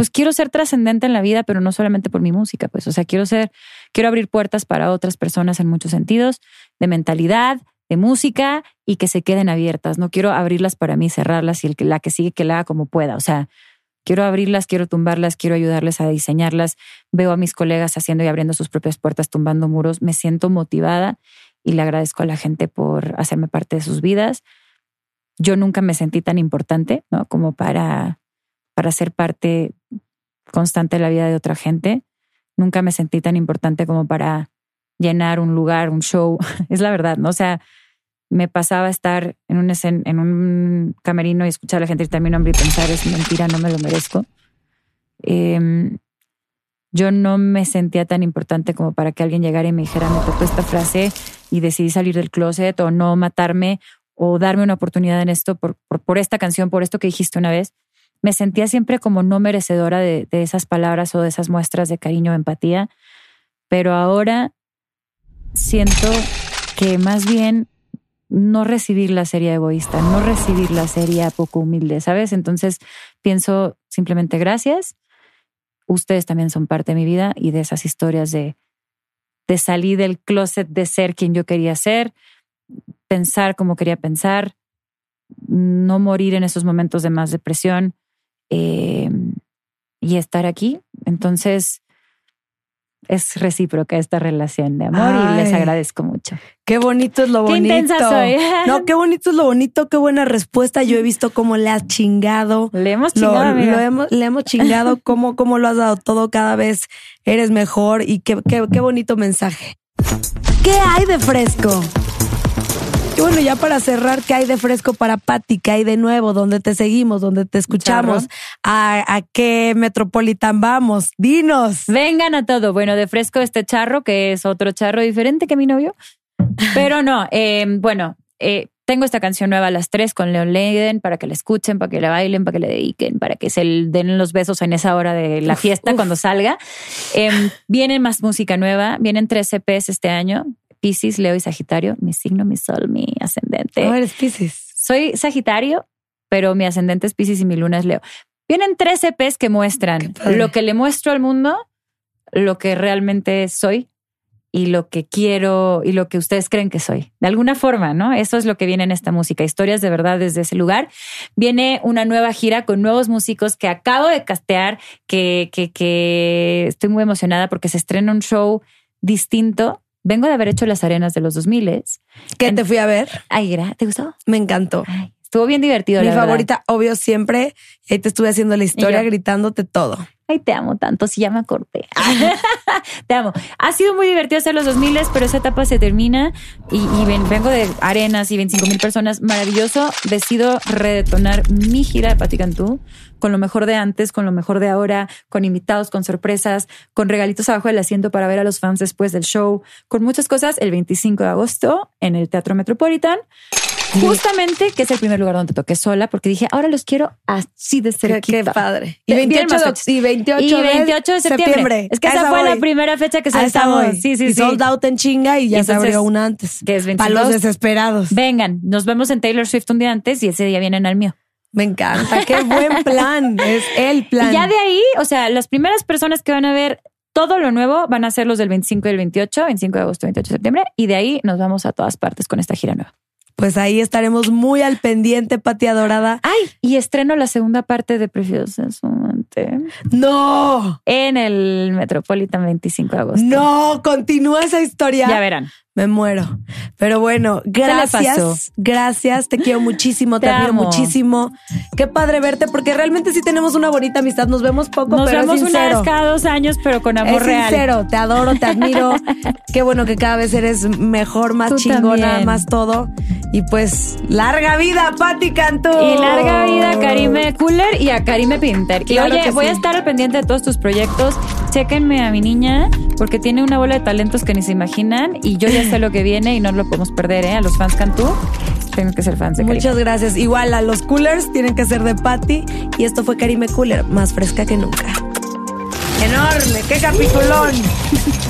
pues quiero ser trascendente en la vida, pero no solamente por mi música, pues, o sea, quiero ser, quiero abrir puertas para otras personas en muchos sentidos, de mentalidad, de música y que se queden abiertas. No quiero abrirlas para mí, cerrarlas y el la que sigue que la haga como pueda. O sea, quiero abrirlas, quiero tumbarlas, quiero ayudarles a diseñarlas. Veo a mis colegas haciendo y abriendo sus propias puertas, tumbando muros. Me siento motivada y le agradezco a la gente por hacerme parte de sus vidas. Yo nunca me sentí tan importante, ¿no? Como para, para ser parte constante de la vida de otra gente. Nunca me sentí tan importante como para llenar un lugar, un show. Es la verdad, ¿no? O sea, me pasaba estar en un, escen- en un camerino y escuchar a la gente gritar mi nombre y pensar, es mentira, no me lo merezco. Em, yo no me sentía tan importante como para que alguien llegara y me dijera, me tocó esta frase y decidí salir del closet o no matarme o darme una oportunidad en esto por, por esta canción, por esto que dijiste una vez. Me sentía siempre como no merecedora de, esas palabras o de esas muestras de cariño o empatía, pero ahora siento que más bien no recibirla sería egoísta, no recibirla sería poco humilde, ¿sabes? Entonces pienso simplemente gracias. Ustedes también son parte de mi vida y de esas historias de, de salir del closet, de ser quien yo quería ser, pensar como quería pensar, no morir en esos momentos de más depresión eh, y estar aquí Entonces, es recíproca esta relación de amor y les agradezco mucho. Qué bonito es lo Qué bonito. intensa soy. No, qué bonito es lo bonito, qué buena respuesta. Yo he visto cómo le has chingado. Le hemos Lo, chingado, amiga. lo hemos, le hemos chingado, cómo, cómo lo has dado todo, cada vez eres mejor y qué, qué, qué bonito mensaje. ¿Qué hay de fresco? Y bueno, ya para cerrar, ¿qué hay de fresco para Patti? ¿Qué hay de nuevo? ¿Dónde te seguimos? ¿Dónde te escuchamos? ¿A, a qué Metropolitan vamos? Dinos. Vengan a todo. Bueno, de fresco este charro, que es otro charro diferente que mi novio. Pero no, eh, bueno, eh, tengo esta canción nueva a las tres con Leon Leiden para que la escuchen, para que la bailen, para que le dediquen, para que se den los besos en esa hora de la fiesta uf. cuando salga. Eh, viene más música nueva, vienen tres EPs este año. Piscis, Leo y Sagitario, mi signo, mi sol, mi ascendente. No eres Pisces. Soy Sagitario, pero mi ascendente es Piscis y mi luna es Leo. Vienen tres EPs que muestran lo que le muestro al mundo, lo que realmente soy y lo que quiero y lo que ustedes creen que soy. De alguna forma, ¿no? Eso es lo que viene en esta música, historias de verdad desde ese lugar. Viene una nueva gira con nuevos músicos que acabo de castear, que, que, que estoy muy emocionada porque se estrena un show distinto. Vengo de haber hecho las arenas de los 2000. ¿Qué te fui a ver? Ay, ¿te gustó? Me encantó. Ay, estuvo bien divertido. Mi la verdad. favorita, obvio, siempre. Y ahí te estuve haciendo la historia, gritándote todo. Ay, te amo tanto, si ya me acordé. te amo. Ha sido muy divertido hacer los 2000, pero esa etapa se termina y, y ven- vengo de arenas y 25 mil personas. Maravilloso. Decido redetonar mi gira de Pati Cantú con lo mejor de antes, con lo mejor de ahora, con invitados, con sorpresas, con regalitos abajo del asiento para ver a los fans después del show, con muchas cosas el 25 de agosto en el Teatro Metropolitan. Justamente, que es el primer lugar donde toqué sola, porque dije, ahora los quiero así de cerquita. qué padre. Y Bien 28, más de, y 28, Y 28 de septiembre. Es que esa fue voy. la primera fecha que A esa saltamos. voy. Sí, sí, y sí. sold out en chinga y ya Y se entonces, abrió una antes. que es Para los 22. desesperados. Vengan, nos vemos en Taylor Swift un día antes y ese día vienen al mío. Me encanta. Qué buen plan. Es el plan. Y ya de ahí, o sea, las primeras personas que van a ver todo lo nuevo van a ser los del 25 y el 28, 25 de agosto, 28 de septiembre, y de ahí nos vamos a todas partes con esta gira nueva. Pues ahí estaremos muy al pendiente, Pati Adorada. Ay, y estreno la segunda parte de Prefiero ser su amante ¡No! en el Metropolitan 25 de agosto. ¡No! Continúa esa historia. Ya verán. Me muero. Pero bueno, gracias. Gracias. Te quiero muchísimo. Te, Te admiro amo. muchísimo. Qué padre verte porque realmente sí tenemos una bonita amistad. Nos vemos poco, Nos pero vemos es una vez cada dos años, pero con amor es real. sincero. Te adoro, te admiro. Qué bueno que cada vez eres mejor, más Tú chingona, también. más todo. Y pues, larga vida, Pati Cantú. Y larga vida a Karime Cooler y a Karime Pinter. Claro y oye, voy a estar al pendiente de todos tus proyectos. Chéquenme a mi niña porque tiene una bola de talentos que ni se imaginan y yo ya sé lo que viene y no lo podemos perder, ¿eh? A los fans Cantú, tienen que ser fans de Karime. Muchas gracias. Igual a los coolers tienen que ser de Patty. Y esto fue Karime Cooler, más fresca que nunca. Enorme, qué capitulón.